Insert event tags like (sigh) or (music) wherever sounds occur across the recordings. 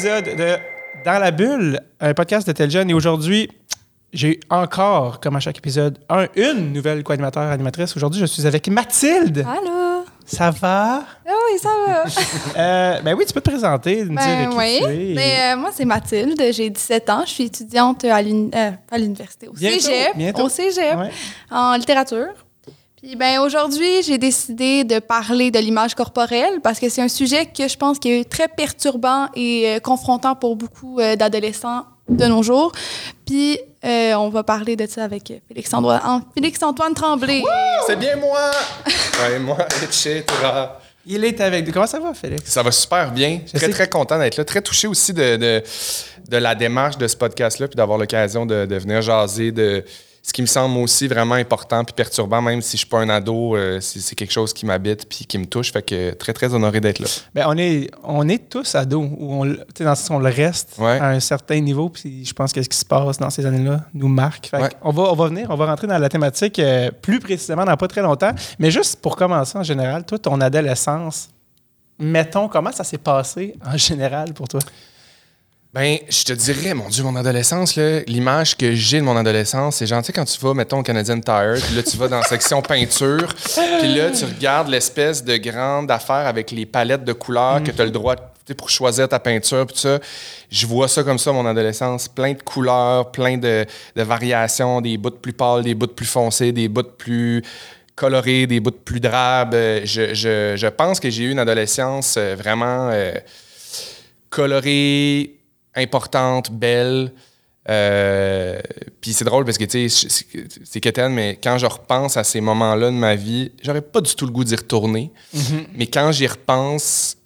épisode de Dans la bulle, un podcast de Tel Jeune. Et aujourd'hui, j'ai encore, comme à chaque épisode, un, une nouvelle co-animateur, animatrice. Aujourd'hui, je suis avec Mathilde. Allô? Ça va? Ah oui, ça va. (laughs) Euh, ben oui, tu peux te présenter, ben dire qui oui. tu es. Ben, euh, moi, c'est Mathilde. J'ai 17 ans. Je suis étudiante à euh, l'université, au Bientôt, cégep. bientôt. Au cégep, Ouais. en littérature. Puis ben aujourd'hui, j'ai décidé de parler de l'image corporelle parce que c'est un sujet que je pense qui est très perturbant et euh, confrontant pour beaucoup euh, d'adolescents de nos jours. Puis euh, on va parler de ça avec Félix-Antoine Félix-Antoine Tremblay. C'est bien moi! (laughs) ouais, moi, etc. Il est avec nous. Comment ça va, Félix? Ça va super bien. Je Très, sais très content d'être là. Très touché aussi de, de, de la démarche de ce podcast-là, puis d'avoir l'occasion de, de venir jaser de ce qui me semble aussi vraiment important puis perturbant, même si je suis pas un ado, euh, c'est quelque chose qui m'habite puis qui me touche. Fait que très, très honoré d'être là. Ben, on est, on est tous ados, où on, dans ce sens, on le reste Ouais. à un certain niveau, puis je pense que ce qui se passe dans ces années-là nous marque. Fait Ouais. on, va, on va venir, on va rentrer dans la thématique euh, plus précisément dans pas très longtemps. Mais juste pour commencer en général, toi, ton adolescence, mettons, comment ça s'est passé en général pour toi? Ben, je te dirais, mon Dieu, mon adolescence, l'image que j'ai de mon adolescence, c'est sais, quand tu vas, mettons, au Canadian Tire, puis là, tu vas dans la section (laughs) peinture, puis là, tu regardes l'espèce de grande affaire avec les palettes de couleurs que tu as le droit, tu sais, pour choisir ta peinture, puis ça. Je vois ça comme ça, mon adolescence, plein de couleurs, plein de, de variations, des bouts plus pâles, des bouts plus foncés, des bouts plus colorés, des bouts plus drabes. Euh, Je, je, je pense que j'ai eu une adolescence euh, vraiment... euh, colorée, importante, belle. Euh, Puis c'est drôle parce que, tu sais, c'est- quétaine, mais quand je repense à ces moments-là de ma vie, j'aurais pas du tout le goût d'y retourner. Mais quand j'y repense,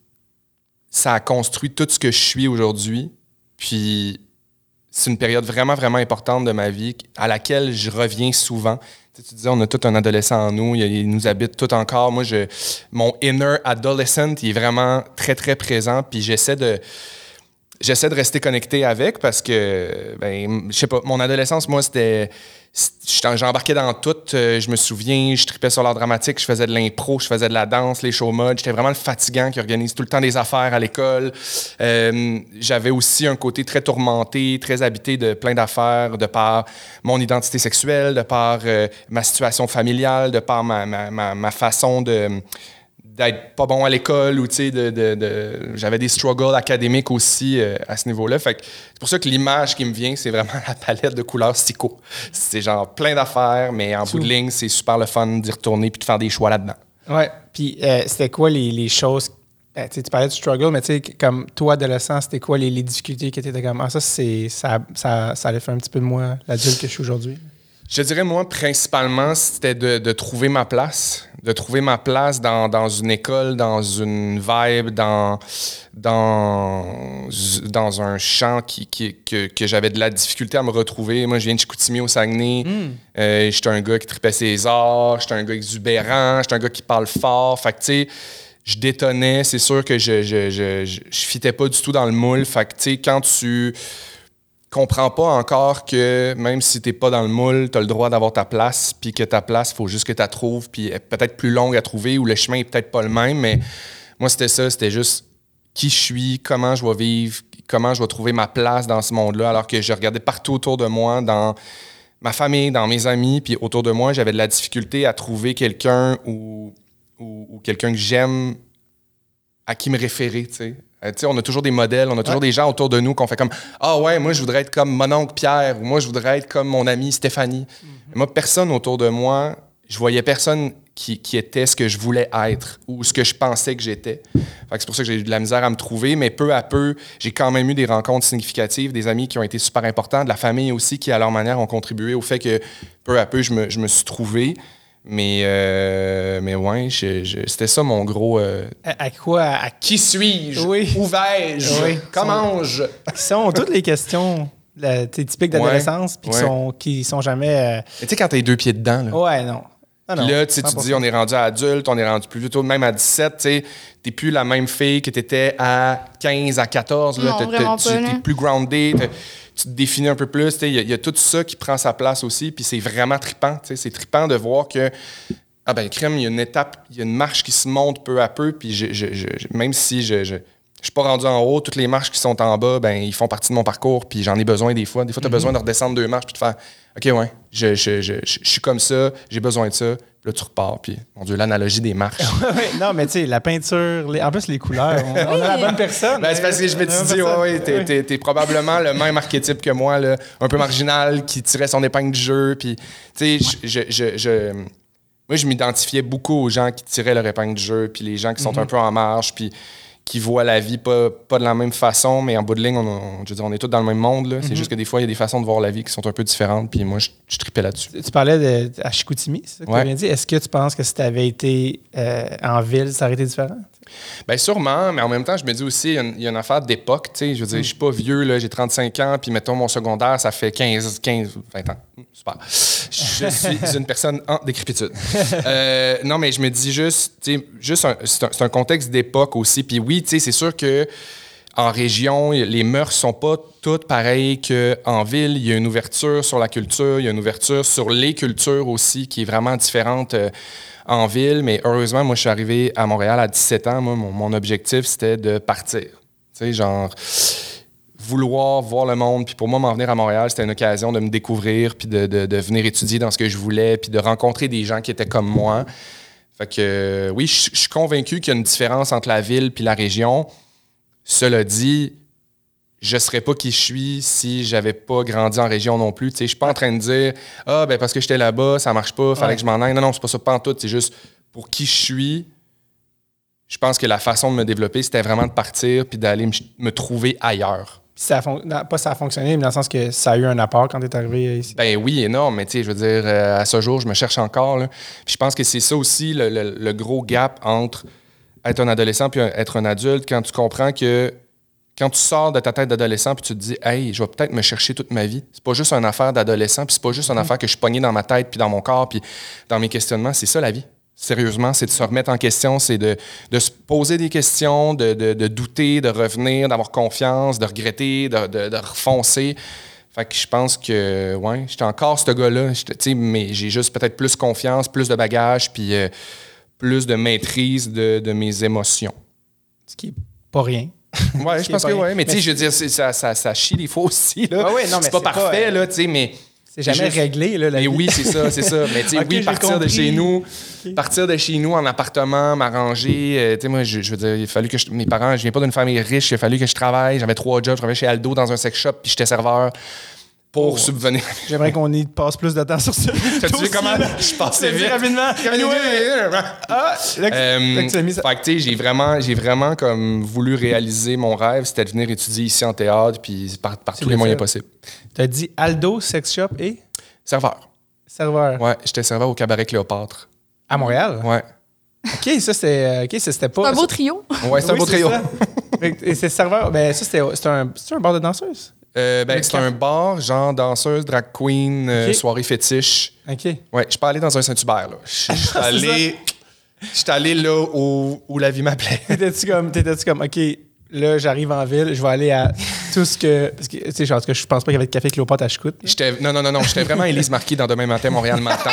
ça a construit tout ce que je suis aujourd'hui. Puis c'est une période vraiment, vraiment importante de ma vie à laquelle je reviens souvent. Tu, sais, tu disais, on a tout un adolescent en nous, il, il nous habite tout encore. Moi, je, mon inner adolescent, il est vraiment très, très présent. Puis j'essaie de, j'essaie de rester connecté avec parce que, ben, je sais pas, mon adolescence, moi, c'était. J'embarquais dans tout. Euh, je me souviens, je tripais sur l'art dramatique, je faisais de l'impro, je faisais de la danse, les show modes. J'étais vraiment le fatigant qui organise tout le temps des affaires à l'école. Euh, J'avais aussi un côté très tourmenté, très habité de plein d'affaires, de par mon identité sexuelle, de par euh, ma situation familiale, de par ma, ma, ma façon de d'être pas bon à l'école ou tu sais de, de- de- j'avais des struggles académiques aussi euh, à ce niveau-là fait que c'est pour ça que l'image qui me vient c'est vraiment (laughs) la palette de couleurs Stico c'est genre plein d'affaires mais en bout de ligne c'est super le fun d'y retourner puis de faire des choix là-dedans Ouais. Puis euh, c'était quoi les, les choses. ben, tu tu parlais du struggle, mais tu sais, comme toi, adolescent, c'était quoi les, les difficultés qui étaient comme. Ah, ça, c'est, ça, ça, ça allait faire un petit peu de moi, l'adulte que je suis aujourd'hui? Je dirais, moi, principalement, c'était de, de trouver ma place. De trouver ma place dans, dans une école, dans une vibe, dans, dans, dans un champ qui, qui- que, que j'avais de la difficulté à me retrouver. Moi, je viens de Chicoutimi au Saguenay. Euh, j'étais un gars qui tripait ses arts. J'étais un gars exubérant. J'étais un gars qui parle fort. Fait que, tu sais, je détonnais. C'est sûr que je je, je, je, je fitais pas du tout dans le moule. Fait que, tu sais, quand tu comprends pas encore que même si t'es pas dans le moule, tu as le droit d'avoir ta place, puis que ta place, faut juste que tu la trouves, puis peut-être plus longue à trouver ou le chemin est peut-être pas le même, mais moi c'était ça, c'était juste qui je suis, comment je vais vivre, comment je vais trouver ma place dans ce monde-là, alors que je regardais partout autour de moi, dans ma famille, dans mes amis, puis autour de moi, j'avais de la difficulté à trouver quelqu'un ou, ou, ou quelqu'un que j'aime à qui me référer, tu sais. Euh, on a toujours des modèles, on a toujours des gens autour de nous qu'on fait comme Ah ouais, moi je voudrais être comme mon oncle Pierre ou moi je voudrais être comme mon ami Stéphanie. Moi, personne autour de moi, je voyais personne qui, qui était ce que je voulais être ou ce que je pensais que j'étais. C'est pour ça que j'ai eu de la misère à me trouver, mais peu à peu, j'ai quand même eu des rencontres significatives, des amis qui ont été super importants, de la famille aussi qui, à leur manière, ont contribué au fait que peu à peu, je me, je me suis trouvé. Mais, euh, mais ouais, je- je- c'était ça mon gros. euh, À, à quoi à, qui suis-je? Oui. Où vais-je? Oui. Comment je? qui sont toutes les questions tu typiques d'adolescence, puis qui, Ouais. sont, qui sont jamais. Tu sais, quand t'as les deux pieds dedans, là. euh, ouais, non. Ah, non, là, tu sais, tu 100%. dis, on est rendu adulte, on est rendu plus tôt, même à 17, tu sais, t'es plus la même fille que t'étais à 15, à 14. Là, Non, vraiment tu pas, là. plus grounded, tu te définis un peu plus. Il y, a- il y a tout ça qui prend sa place aussi, puis c'est vraiment sais, C'est trippant de voir que, ah ben, crème, il y a une étape, il y a une marche qui se monte peu à peu, puis je, je- je- je- même si je, je, suis pas rendu en haut. Toutes les marches qui sont en bas, ben, ils font partie de mon parcours, puis j'en ai besoin des fois. Des fois, tu as besoin de redescendre deux marches, puis de faire OK, ouais, je, je, je, je- je suis comme ça, j'ai besoin de ça. Là, tu repars, puis mon Dieu, l'analogie des marches. (laughs) Non, mais tu sais, la peinture, les- en plus les couleurs, on, on a la bonne personne. Ben, c'est parce que je me suis dit, ouais, t'es, t'es- t'es probablement le même archétype que moi, là, un peu marginal, qui tirait son épingle du jeu. Puis, tu sais, je, je- je- je- moi, je m'identifiais beaucoup aux gens qui tiraient leur épingle du jeu, puis les gens qui sont un peu en marge, puis qui voient la vie pas, pas de la même façon, mais en bout de ligne, on, on- je veux dire, on est tous dans le même monde. là. C'est juste que des fois, il y a des façons de voir la vie qui sont un peu différentes, puis moi, je, je tripais là-dessus. Tu parlais de, à Chicoutimi, c'est ça que tu as bien dit. Est-ce que tu penses que si tu avais été euh, en ville, ça aurait été différent? Bien, sûrement, mais en même temps, je me dis aussi, il y a une, y a une affaire d'époque. tu sais. Je veux dire, je suis pas vieux, là, j'ai 35 ans, puis mettons mon secondaire, ça fait 15, 15 20 ans. Hum, Super. Je suis (laughs) une personne en décrépitude. Euh, non, mais je me dis juste, tu sais, juste c'est un, un contexte d'époque aussi. Puis oui, tu sais, c'est sûr que en région, les mœurs sont pas toutes pareilles qu'en ville. Il y a une ouverture sur la culture, il y a une ouverture sur les cultures aussi qui est vraiment différente euh, en ville. Mais heureusement, moi, je suis arrivé à Montréal à 17 ans. Moi, mon, objectif, c'était de partir. Tu sais, genre vouloir voir le monde. Puis pour moi, m'en venir à Montréal, c'était une occasion de me découvrir, puis de, de- venir étudier dans ce que je voulais, puis de rencontrer des gens qui étaient comme moi. Fait que oui, je je suis convaincu qu'il y a une différence entre la ville puis la région. Cela dit, je serais pas qui je suis si j'avais pas grandi en région non plus. Tu sais, je suis pas en train de dire ah ben parce que j'étais là-bas, ça marche pas, fallait Ouais. que je m'en aille. Non non, c'est pas ça pas en tout, c'est juste pour qui je suis. Je pense que la façon de me développer, c'était vraiment de partir puis d'aller me, me trouver ailleurs. Ça a pas ça a fonctionné, mais dans le sens que ça a eu un apport quand tu es arrivé ici. Ben oui, énorme, mais tu sais, je veux dire, euh, à ce jour, je me cherche encore. là. Puis je pense que c'est ça aussi le, le- le gros gap entre être un adolescent puis être un adulte, quand tu comprends que quand tu sors de ta tête d'adolescent puis tu te dis, hey, je vais peut-être me chercher toute ma vie. C'est pas juste une affaire d'adolescent, puis c'est pas juste une affaire que je suis pogné dans ma tête puis dans mon corps puis dans mes questionnements. C'est ça la vie. Sérieusement, c'est de se remettre en question, c'est de, de se poser des questions, de, de- de douter, de revenir, d'avoir confiance, de regretter, de, de, de refoncer. Fait que je pense que, ouais, j'étais encore ce tu sais, mais j'ai juste peut-être plus confiance, plus de bagages, puis euh, plus de maîtrise de, de mes émotions. Ce qui est pas rien. Ouais, je pense que rien. Mais tu sais, je veux dire, ça, ça, ça chie des fois aussi. Là. Ouais, non, mais c'est pas parfait, euh, là, tu sais, mais. C'est jamais juste- réglé, là, la Mais vie. oui, c'est ça, c'est ça. Mais tu sais, (laughs) oui, partir de chez nous, partir de chez nous en appartement, m'arranger. euh, tu sais, moi, je, je veux dire, il a fallu que je- mes parents, je viens pas d'une famille riche, il a fallu que je travaille. J'avais trois jobs, je travaillais chez Aldo dans un sex shop, puis j'étais serveur pour Oh. subvenir. J'aimerais qu'on y passe plus de temps sur ça. (laughs) T'as-tu vu comment je passais vite? rapidement? Ah, là, que- Euh, que tu as mis ça. fait que, tu sais, j'ai vraiment, j'ai vraiment comme voulu réaliser mon rêve, c'était de venir étudier ici en théâtre, puis par, par tous les moyens possibles. T'as dit Aldo Sex Shop et? Serveur. serveur Ouais, j'étais serveur au cabaret Cléopâtre. à Montréal? Ouais. OK, ça c'était euh, OK, ça, c'était pas C'est un beau trio. Ouais, c'est un Oui, beau trio. ça. (laughs) Et c'est serveur, ben ça c'était c'est un c'est un bar de danseuse. Euh, ben, c'est un bar, genre danseuse, drag queen, euh, soirée fétiche. OK. Ouais, je suis pas allé dans un Saint-Hubert, là. Je suis (laughs) allé, je allé là où, où la vie m'appelait. T'étais-tu comme t'étais-tu comme OK, là j'arrive en ville, je vais aller à tout ce que parce que tu sais genre, cas, je pense pas qu'il y avait de café Cléopâtre à Chicoute. non, non, non, non, j'étais vraiment Élise Marquis dans Demain matin, Montréal matin.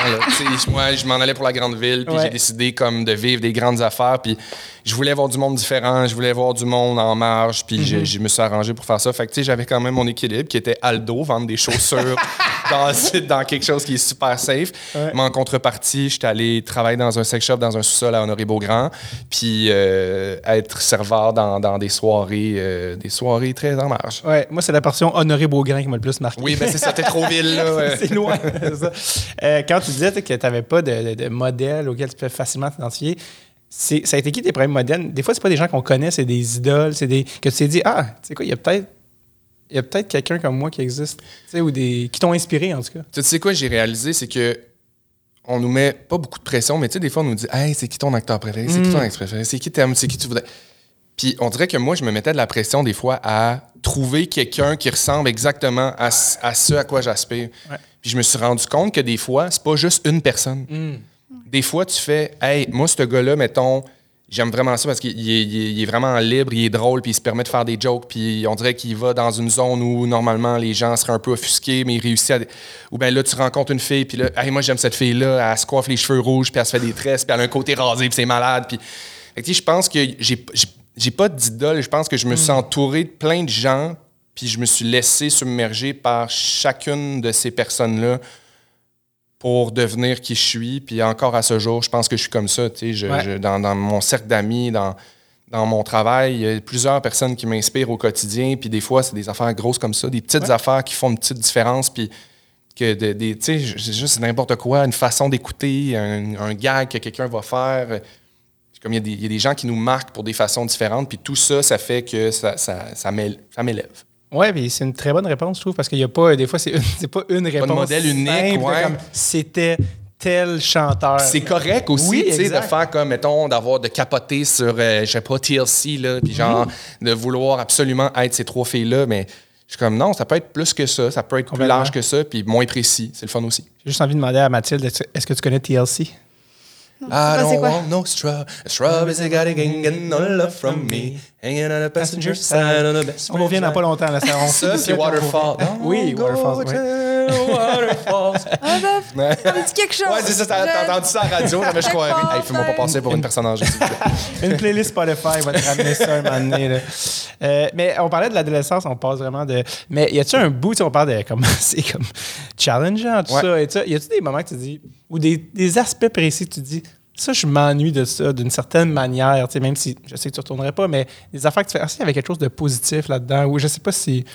Moi, je m'en allais pour la grande ville, puis Ouais. j'ai décidé comme de vivre des grandes affaires, puis je voulais voir du monde différent, je voulais voir du monde en marge, puis Mhm. je, je me suis arrangé pour faire ça. Fait que, tu sais, j'avais quand même mon équilibre, qui était Aldo, vendre des chaussures (laughs) dans, dans quelque chose qui est super safe. Ouais. Mais en contrepartie, j'étais allé travailler dans un sex shop, dans un sous-sol à Honoré-Beaugrand, puis euh, être serveur dans, dans des soirées, euh, des soirées très en marge. Ouais, moi c'est la portion Honoré Beaugrand qui m'a le plus marqué. Oui, ben c'est ça, t'es trop (laughs) ville, là. ouais. c'est loin. (laughs) ça. Euh, quand tu disais que tu n'avais pas de, de- de modèle auquel tu peux facilement t'identifier, ça a été qui tes premiers modèles? Des fois, c'est pas des gens qu'on connaît, c'est des idoles, c'est des. que tu t'es dit, ah, tu sais quoi, il y a peut-être. Il y a peut-être quelqu'un comme moi qui existe. Tu sais, ou des. qui t'ont inspiré en tout cas. Tu sais quoi, j'ai réalisé, c'est que on nous met pas beaucoup de pression, mais tu sais, des fois, on nous dit Hey, c'est qui ton acteur préféré? C'est qui ton acteur préféré? C'est qui t'aimes? C'est qui tu voudrais? Puis on dirait que moi, je me mettais de la pression des fois à trouver quelqu'un qui ressemble exactement à, ce- à ce à quoi j'aspire. Ouais. Puis je me suis rendu compte que des fois, c'est pas juste une personne. Des fois, tu fais Hey, moi, ce gars-là, mettons, j'aime vraiment ça parce qu'il est, est- vraiment libre, il est drôle, puis il se permet de faire des jokes, puis on dirait qu'il va dans une zone où normalement les gens seraient un peu offusqués, mais il réussit à. Ou bien là, tu rencontres une fille, puis là, hey, moi, j'aime cette fille-là, elle se coiffe les cheveux rouges, puis elle se fait des tresses, puis elle a un côté rasé, puis c'est malade, puis. Fait que, tu sais, je pense que j'ai. J'ai- pas d'idole. Je pense que je me Hmm. suis entouré de plein de gens, puis je me suis laissé submerger par chacune de ces personnes-là pour devenir qui je suis. Puis encore à ce jour, je pense que je suis comme ça. tu sais. Je- Ouais. je- dans, dans mon cercle d'amis, dans, dans mon travail, il y a plusieurs personnes qui m'inspirent au quotidien. Puis des fois, c'est des affaires grosses comme ça, des petites Ouais. affaires qui font une petite différence. Puis que de- des, tu sais, c'est juste n'importe quoi, une façon d'écouter, un, un gag que quelqu'un va faire. Comme il y, a des, il y a des gens qui nous marquent pour des façons différentes, puis tout ça, ça fait que ça, ça, ça m'él- ça m'élève. Ouais, puis c'est une très bonne réponse, je trouve, parce qu'il y a pas, des fois, c'est une- (laughs) pas une réponse. modèle unique, ouais. c'était tel chanteur. C'est correct aussi, Oui, tu sais, de faire comme, mettons, d'avoir, de capoter sur, euh, je sais pas, TLC, là, puis genre, de vouloir absolument être ces trois filles-là, mais je suis comme, non, ça peut être plus que ça, ça peut être plus large que ça, puis moins précis. C'est le fun aussi. J'ai juste envie de demander à Mathilde, est-ce que tu connais TLC? Non, I c'est don't want no straw. A straw is a got a gang and no love from me. Hanging on the passenger side on best On revient dans pas longtemps. Là, ça, on Waterfall. Oui, Waterfall. Waterfalls. (laughs) Ah, dit quelque chose. Ouais, c'est ça, t'as Je- entendu ça à la radio, mais je croirais. Hey, fais-moi pas passer pour une personne âgée, s'il vous plaît. (laughs) Une playlist Spotify va te ramener ça un moment donné. là. Euh, mais on parlait de l'adolescence, on passe vraiment de. Mais y a-tu un bout, tu sais, on parle de comme (laughs) c'est comme challengeant, tout Ouais. ça. Et ça. Y a-tu des moments que tu dis, ou des, des aspects précis que tu dis, ça, je m'ennuie de ça d'une certaine manière, tu sais, même si je sais que tu ne retournerais pas, mais des affaires que tu fais, ah, si, il y avait quelque chose de positif là-dedans, ou je sais pas si.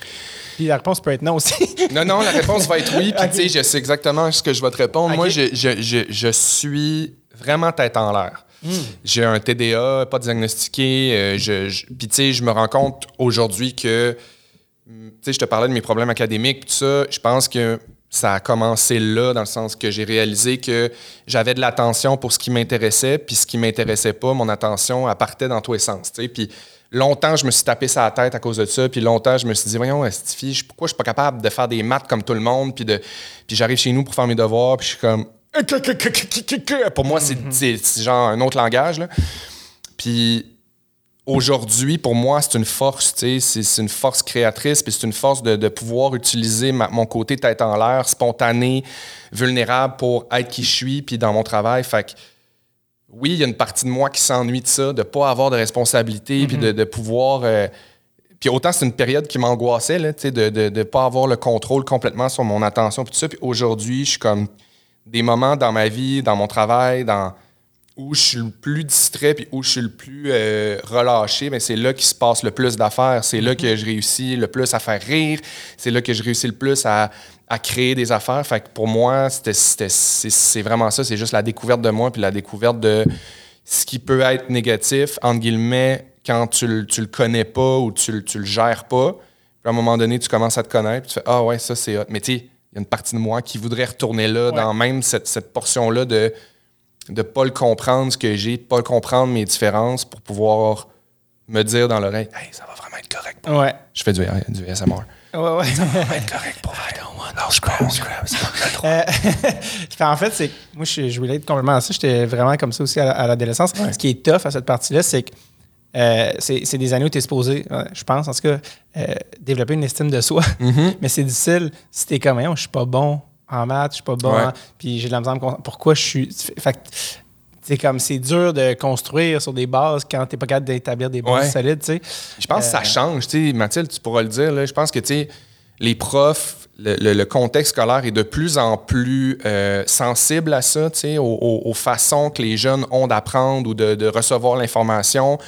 Puis la réponse peut être non aussi. (laughs) Non, non, la réponse va être oui. Puis, tu sais, je sais exactement ce que je vais te répondre. Moi, je, je, je, je suis vraiment tête en l'air. Hmm. J'ai un TDA, pas diagnostiqué. euh, je, je- puis, tu sais, je me rends compte aujourd'hui que, tu sais, je te parlais de mes problèmes académiques, tout ça. Je pense que ça a commencé là, dans le sens que j'ai réalisé que j'avais de l'attention pour ce qui m'intéressait, puis ce qui m'intéressait pas, mon attention, elle partait dans tous les sens. Puis longtemps, je me suis tapé ça à la tête à cause de ça, puis longtemps, je me suis dit, voyons, je- pourquoi je suis pas capable de faire des maths comme tout le monde, puis de, puis j'arrive chez nous pour faire mes devoirs, puis je suis comme... (laughs) Pour moi, c'est c'est- c'est genre un autre langage, là. Puis aujourd'hui, pour moi, c'est une force, tu sais, c'est- une force créatrice, puis c'est une force de, de pouvoir utiliser ma- mon côté tête en l'air, spontané, vulnérable pour être qui je suis, puis dans mon travail. Fait que, oui, il y a une partie de moi qui s'ennuie de ça, de pas avoir de responsabilité, puis de, de pouvoir... euh, puis autant c'est une période qui m'angoissait, de ne pas avoir le contrôle complètement sur mon attention, puis tout ça. Puis aujourd'hui, je suis comme des moments dans ma vie, dans mon travail, dans où je suis le plus distrait puis où je suis le plus euh, relâché, mais c'est là qu'il se passe le plus d'affaires. C'est là que je réussis le plus à faire rire. C'est là que je réussis le plus à, à créer des affaires. Fait que pour moi, c'est, vraiment ça. C'est juste la découverte de moi puis la découverte de ce qui peut être négatif, entre guillemets, quand tu, le- tu le connais pas ou tu, tu le gères pas. Puis à un moment donné, tu commences à te connaître puis tu fais Ah ouais, ça c'est hot. Mais tu sais, il y a une partie de moi qui voudrait retourner là, dans même cette, cette portion-là de de pas le comprendre ce que j'ai, de pas le comprendre mes différences pour pouvoir me dire dans l'oreille Hey, ça va vraiment être correct. pour ouais. Je fais du, du ASMR. Ouais, ouais. être correct pour I don't want no scrap, scrap, scrap. Euh, (laughs) en fait, c'est que moi, je, je voulais être complètement à ça. J'étais vraiment comme ça aussi à, à l'adolescence. Ce qui est tough à cette partie-là, c'est que euh, c'est des années où tu es supposé, je pense, en tout cas, euh, développer une estime de soi. (laughs) Mais c'est difficile si t'es comme, Voyons, je suis pas bon en maths, je suis pas bon Ouais. en- Puis j'ai de la misère à Pourquoi je suis. Fait que c'est comme, c'est dur de construire sur des bases quand t'es pas capable d'établir des bases Ouais. solides, tu sais. Je pense que ça change. tu sais, Mathilde, tu pourras le dire. là. je pense que tu sais, les profs, le, le- le contexte scolaire est de plus en plus euh, sensible à ça, tu sais, aux, aux- aux façons que les jeunes ont d'apprendre ou de, de recevoir l'information.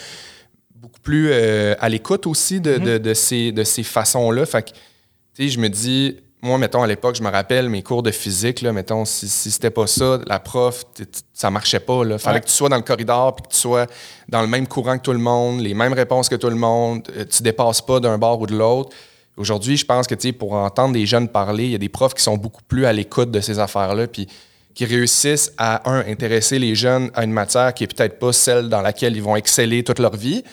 Beaucoup plus euh, à l'écoute aussi de, de- de ces, de ces façons-là. Fait que, tu sais, je me dis, moi, mettons, à l'époque, je me rappelle mes cours de physique, là, mettons, si, si c'était pas ça, la prof, ça marchait pas. Là. Fallait Ouais. que tu sois dans le corridor puis que tu sois dans le même courant que tout le monde, les mêmes réponses que tout le monde, euh, tu dépasses pas d'un bord ou de l'autre. Aujourd'hui, je pense que, tu pour entendre des jeunes parler, il y a des profs qui sont beaucoup plus à l'écoute de ces affaires-là, puis qui réussissent à, un, intéresser les jeunes à une matière qui est peut-être pas celle dans laquelle ils vont exceller toute leur vie,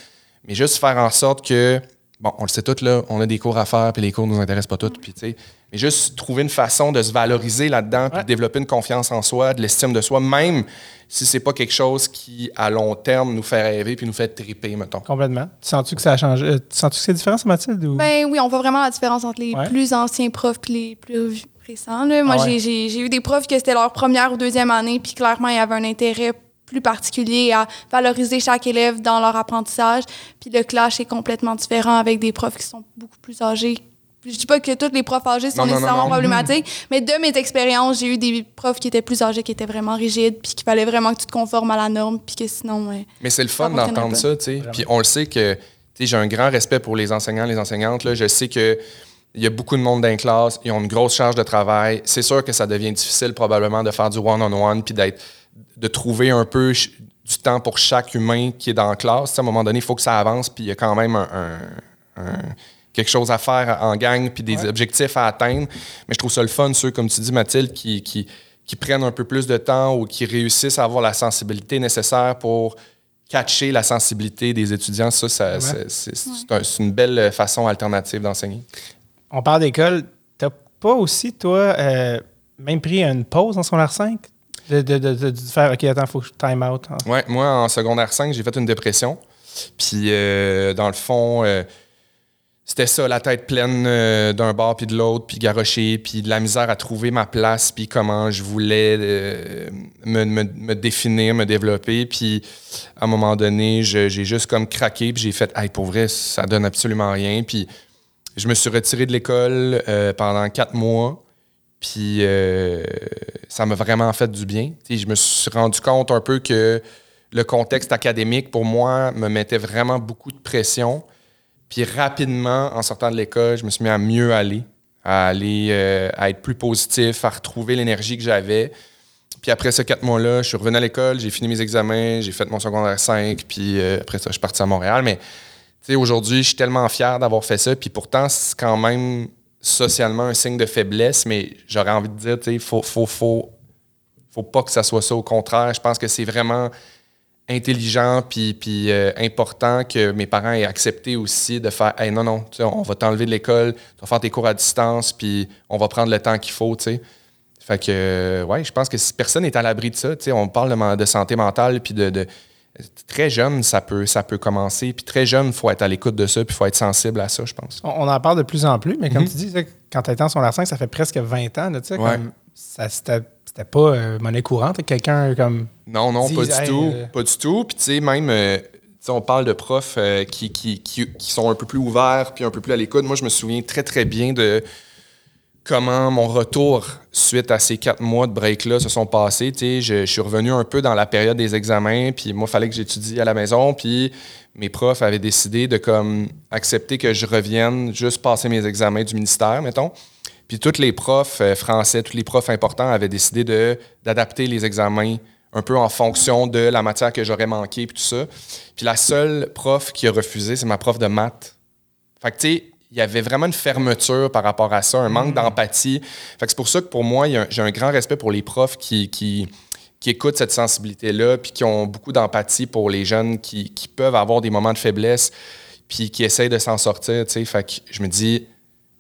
mais juste faire en sorte que, bon, on le sait tous, là, on a des cours à faire, puis les cours nous intéressent pas tous, puis tu sais, mais juste trouver une façon de se valoriser là-dedans, puis Ouais. de développer une confiance en soi, de l'estime de soi, même si c'est pas quelque chose qui, à long terme, nous fait rêver puis nous fait triper, mettons. Complètement. Tu sens-tu que ça a changé? euh, Tu sens-tu que c'est différent, ça, Mathilde? Ou... Ben oui, on voit vraiment la différence entre les Ouais. plus anciens profs et les plus récents. là. Moi, Ah ouais. j'ai- j'ai j'ai eu des profs que c'était leur première ou deuxième année, puis clairement, il y avait un intérêt plus particulier à valoriser chaque élève dans leur apprentissage. Puis le clash est complètement différent avec des profs qui sont beaucoup plus âgés. Je dis pas que tous les profs âgés sont Non, non, non, nécessairement non. problématiques, mais de mes expériences, j'ai eu des profs qui étaient plus âgés, qui étaient vraiment rigides, puis qu'il fallait vraiment que tu te conformes à la norme, puis que sinon, ouais. Mais c'est le fun d'entendre ça, tu sais. Puis on le sait que, tu sais, j'ai un grand respect pour les enseignants, les enseignantes. Là. Je sais que il y a beaucoup de monde dans les classes, ils ont une grosse charge de travail. C'est sûr que ça devient difficile probablement de faire du one-on-one puis d'être, de trouver un peu du temps pour chaque humain qui est dans la classe. À un moment donné, il faut que ça avance, puis il y a quand même un, un- un- quelque chose à faire en gang, puis des objectifs à atteindre. Mais je trouve ça le fun, ceux, comme tu dis, Mathilde, qui, qui, qui prennent un peu plus de temps ou qui réussissent à avoir la sensibilité nécessaire pour catcher la sensibilité des étudiants. Ça, ça- c'est, c'est- c'est un- c'est une belle façon alternative d'enseigner. On parle d'école. T'as pas aussi, toi, euh, même pris une pause en secondaire 5? De, de, de, de- de faire, OK, attends, il faut que je time out. hein. Ouais, moi, en secondaire 5, j'ai fait une dépression. Puis, euh, dans le fond, euh, c'était ça, la tête pleine euh, d'un bord puis de l'autre, puis garoché, puis de la misère à trouver ma place, puis comment je voulais euh, me, me- définir, me développer. Puis, à un moment donné, j'ai juste comme craqué, puis j'ai fait, hey, pour vrai, ça donne absolument rien. Puis, je me suis retiré de l'école euh, pendant quatre mois. Puis ça m'a vraiment fait du bien. Je me suis rendu compte un peu que le contexte académique, pour moi, me mettait vraiment beaucoup de pression. Puis rapidement, en sortant de l'école, je me suis mis à mieux aller, à aller, euh, à être plus positif, à retrouver l'énergie que j'avais. Puis après ces quatre mois-là, je suis revenu à l'école, j'ai fini mes examens, j'ai fait mon secondaire 5, puis euh, après ça, je suis parti à Montréal. Mais aujourd'hui, je suis tellement fier d'avoir fait ça. Puis pourtant, c'est quand même socialement un signe de faiblesse, mais j'aurais envie de dire, tu sais, faut, faut, faut, faut pas que ça soit ça. Au contraire, je pense que c'est vraiment intelligent puis, puis euh, important que mes parents aient accepté aussi de faire Hey, non, non, on va t'enlever de l'école, tu vas faire tes cours à distance, puis on va prendre le temps qu'il faut, tu sais. Fait que, euh, ouais, je pense que si personne n'est à l'abri de ça, on parle de, santé mentale, puis de, de- Très jeune, ça peut, ça peut commencer. Puis très jeune, il faut être à l'écoute de ça, puis il faut être sensible à ça, je pense. On, en parle de plus en plus, mais comme Mhm. tu dis, quand tu étais en secondaire 5, ça fait presque 20 ans. là, tu sais, Ouais. comme ça, c'était pas euh, monnaie courante. Quelqu'un comme. Non, non, pas du hey, tout. euh, Pas du tout. Puis, tu sais, même, euh, on parle de profs euh, qui, qui, qui, qui sont un peu plus ouverts puis un peu plus à l'écoute. Moi, je me souviens très, très bien de comment mon retour suite à ces quatre mois de break-là se sont passés. Tu sais, je, je suis revenu un peu dans la période des examens, puis moi, il fallait que j'étudie à la maison, puis mes profs avaient décidé de comme accepter que je revienne juste passer mes examens du ministère, mettons. Puis tous les profs euh, français, tous les profs importants avaient décidé de, d'adapter les examens un peu en fonction de la matière que j'aurais manqué, puis tout ça. Puis la seule prof qui a refusé, c'est ma prof de maths. Fait que, tu sais, il y avait vraiment une fermeture par rapport à ça, un manque d'empathie. Fait que c'est pour ça que pour moi, j'ai un grand respect pour les profs qui, qui, qui écoutent cette sensibilité-là, puis qui ont beaucoup d'empathie pour les jeunes qui, qui peuvent avoir des moments de faiblesse, puis qui essayent de s'en sortir, tu sais. Fait que je me dis,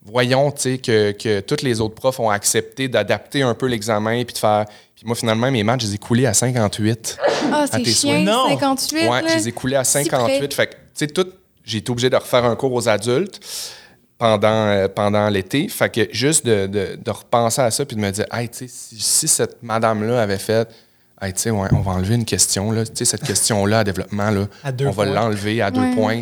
voyons, tu sais, que, que tous les autres profs ont accepté d'adapter un peu l'examen, puis de faire... Puis moi, finalement, mes maths, je les ai coulés à 58. Ah, À c'est souhaits. Non. 58. Ouais, là. je les ai coulés à Si 58. près. Fait que, tu sais, tout, j'ai été obligé de refaire un cours aux adultes pendant, euh, pendant l'été. Fait que juste de, de- de repenser à ça puis de me dire, hey, tu sais, si, si cette madame-là avait fait, hey, tu sais, ouais, on va enlever une question, là, tu sais, cette question-là à développement, là, À deux on va l'enlever à deux Ouais. points.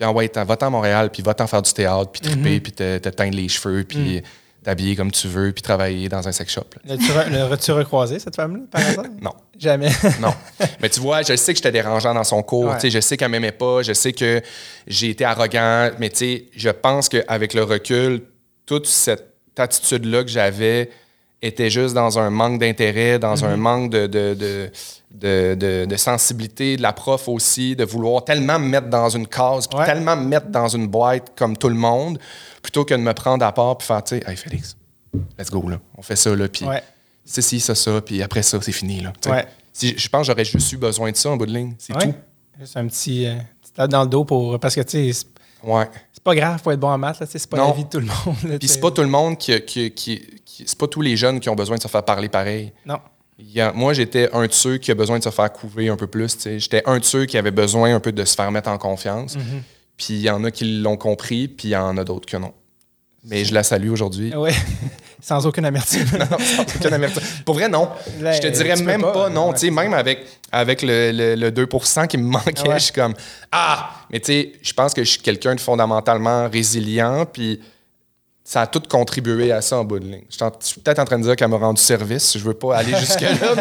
Puis envoie, va-t'en à Montréal, puis va-t'en faire du théâtre, puis triper, Mhm. puis te, te teindre les cheveux, puis t'habiller comme tu veux, puis travailler dans un sex shop. L'as-tu re- l'as-tu recroisé, cette femme-là, par hasard? (laughs) Non. Jamais. (laughs) Non. Mais tu vois, je sais que j'étais dérangeant dans son cours. Ouais. Je sais qu'elle m'aimait pas. Je sais que j'ai été arrogant. Mais tu sais, je pense qu'avec le recul, toute cette attitude-là que j'avais était juste dans un manque d'intérêt, dans un manque de, de, de, de, de- de sensibilité de la prof aussi, de vouloir tellement me mettre dans une case, puis Ouais. tellement me mettre dans une boîte comme tout le monde, plutôt que de me prendre à part puis faire, tu sais, hey Félix, let's go, là. On fait ça, là. Puis Ouais. c'est ci, ça, ça, puis après ça, c'est fini. Là. Ouais. Si, je pense que j'aurais juste eu besoin de ça en bout de ligne. C'est Ouais. tout. Juste un petit, euh, petit tape dans le dos pour. Parce que, tu sais, c'est- Ouais. c'est pas grave pour être bon en maths, c'est pas Non. la vie de tout le monde. Puis c'est pas tout le monde qui. qui, qui- qui- c'est pas tous les jeunes qui ont besoin de se faire parler pareil. Non. Il y a- moi, j'étais un de ceux qui a besoin de se faire couver un peu plus. J'étais un de ceux qui avait besoin un peu de se faire mettre en confiance. Mhm. Puis il y en a qui l'ont compris, puis il y en a d'autres que non. Mais je la salue aujourd'hui. Oui, (laughs) sans aucune amertume. Non, sans aucune amertume. Pour vrai, non. Ben, je te dirais même pas, pas, non. ouais, tu sais, même avec, avec le, le- le 2 qui me manquait, Ouais. je suis comme Ah! Mais tu sais, je pense que je suis quelqu'un de fondamentalement résilient, puis ça a tout contribué à ça en bout de ligne. Je suis en- je suis peut-être en train de dire qu'elle m'a rendu service. Je veux pas aller jusque-là, (laughs)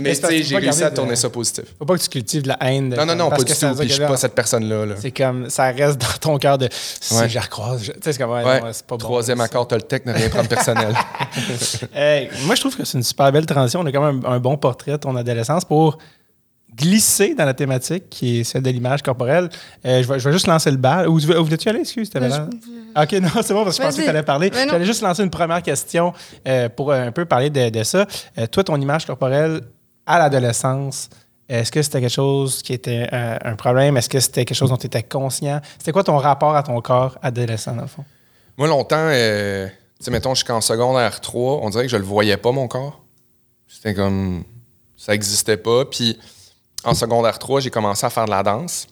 mais, j'ai réussi à de- tourner ça positif. Faut pas que tu cultives de la haine. de- Non, non, non, parce pas que du tout. Puis je suis pas cette personne-là. là. C'est comme, ça reste dans ton cœur de si Ouais. je la recroise. Tu sais, c'est comme, ouais, Ouais. non, c'est pas bon. Troisième accord Toltec, ne rien prendre personnel. (laughs) Hey, moi, je trouve que c'est une super belle transition. On a quand même un, un bon portrait de ton adolescence pour glisser dans la thématique qui est celle de l'image corporelle. Euh, je, vais, je vais juste lancer le bal. Où, où voulais-tu aller? Excuse, t'avais Ben, l'air- Ok, non, c'est bon parce que je pensais que tu allais parler. Ben. J'allais juste lancer une première question euh, pour euh, un peu parler de, de ça. Euh, toi, ton image corporelle à l'adolescence, est-ce que c'était quelque chose qui était euh, un problème? Est-ce que c'était quelque chose dont tu étais conscient? C'était quoi ton rapport à ton corps adolescent, dans le fond? Moi, longtemps, euh, tu sais, mettons, jusqu'en secondaire 3, on dirait que je le voyais pas, mon corps. C'était comme. Ça existait pas. Puis, en secondaire 3, j'ai commencé à faire de la danse.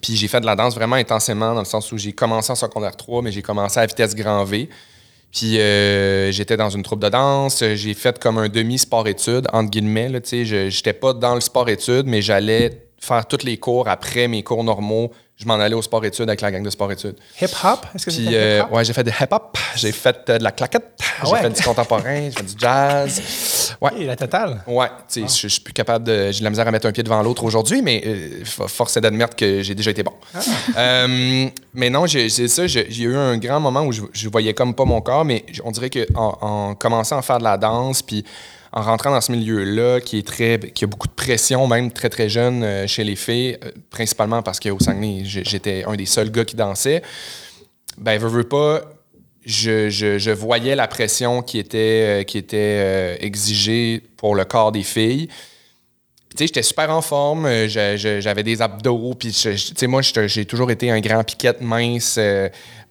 Puis, j'ai fait de la danse vraiment intensément, dans le sens où j'ai commencé en secondaire 3, mais j'ai commencé à vitesse grand V. Puis, euh, j'étais dans une troupe de danse. J'ai fait comme un demi-sport-études, entre guillemets. Là, tu sais, je n'étais pas dans le sport-études, mais j'allais faire tous les cours après mes cours normaux. Je m'en allais au sport-études avec la gang de sport-études. Hip-hop? Est-ce que Puis, euh, hip-hop? ouais, j'ai fait du hip-hop, j'ai fait euh, de la claquette, j'ai ouais? fait du contemporain, j'ai fait du jazz. (laughs) Ouais. Oui, la totale. Ouais, tu sais, je je suis plus capable de. J'ai de la misère à mettre un pied devant l'autre aujourd'hui, mais euh, fo- force est d'admettre que j'ai déjà été bon. (laughs) Euh, mais non, j'ai c'est ça, j'ai eu un grand moment où je, je voyais comme pas mon corps, mais on dirait qu'en en commençant à faire de la danse, puis en rentrant dans ce milieu-là, qui est très, qui a beaucoup de pression, même très très jeune euh, chez les filles, euh, principalement parce qu'au Saguenay, j'étais un des seuls gars qui dansait. Ben, veux, veux pas, je, je- voyais la pression qui était, euh, qui était euh, exigée pour le corps des filles. Tu sais, j'étais super en forme, euh, j'avais des abdos, puis tu sais, moi, j'ai toujours été un grand piquette mince,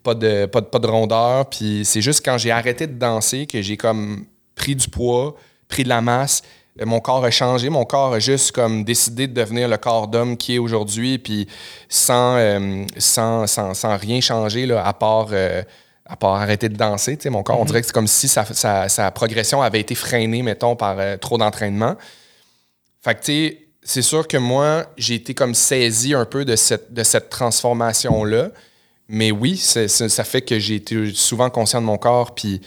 pas, de, pas, de, pas de rondeur, puis c'est juste quand j'ai arrêté de danser que j'ai comme pris du poids, pris de la masse, mon corps a changé, mon corps a juste comme décidé de devenir le corps d'homme qui est aujourd'hui, puis sans, sans, sans, sans rien changer, là, à part... à part arrêter de danser, tu sais, mon corps, on dirait que c'est comme si sa, sa- sa progression avait été freinée, mettons, par euh, trop d'entraînement. Fait que, tu sais, c'est sûr que moi, j'ai été comme saisi un peu de cette, de cette transformation-là. Mais oui, ça fait que j'ai été souvent conscient de mon corps. Puis,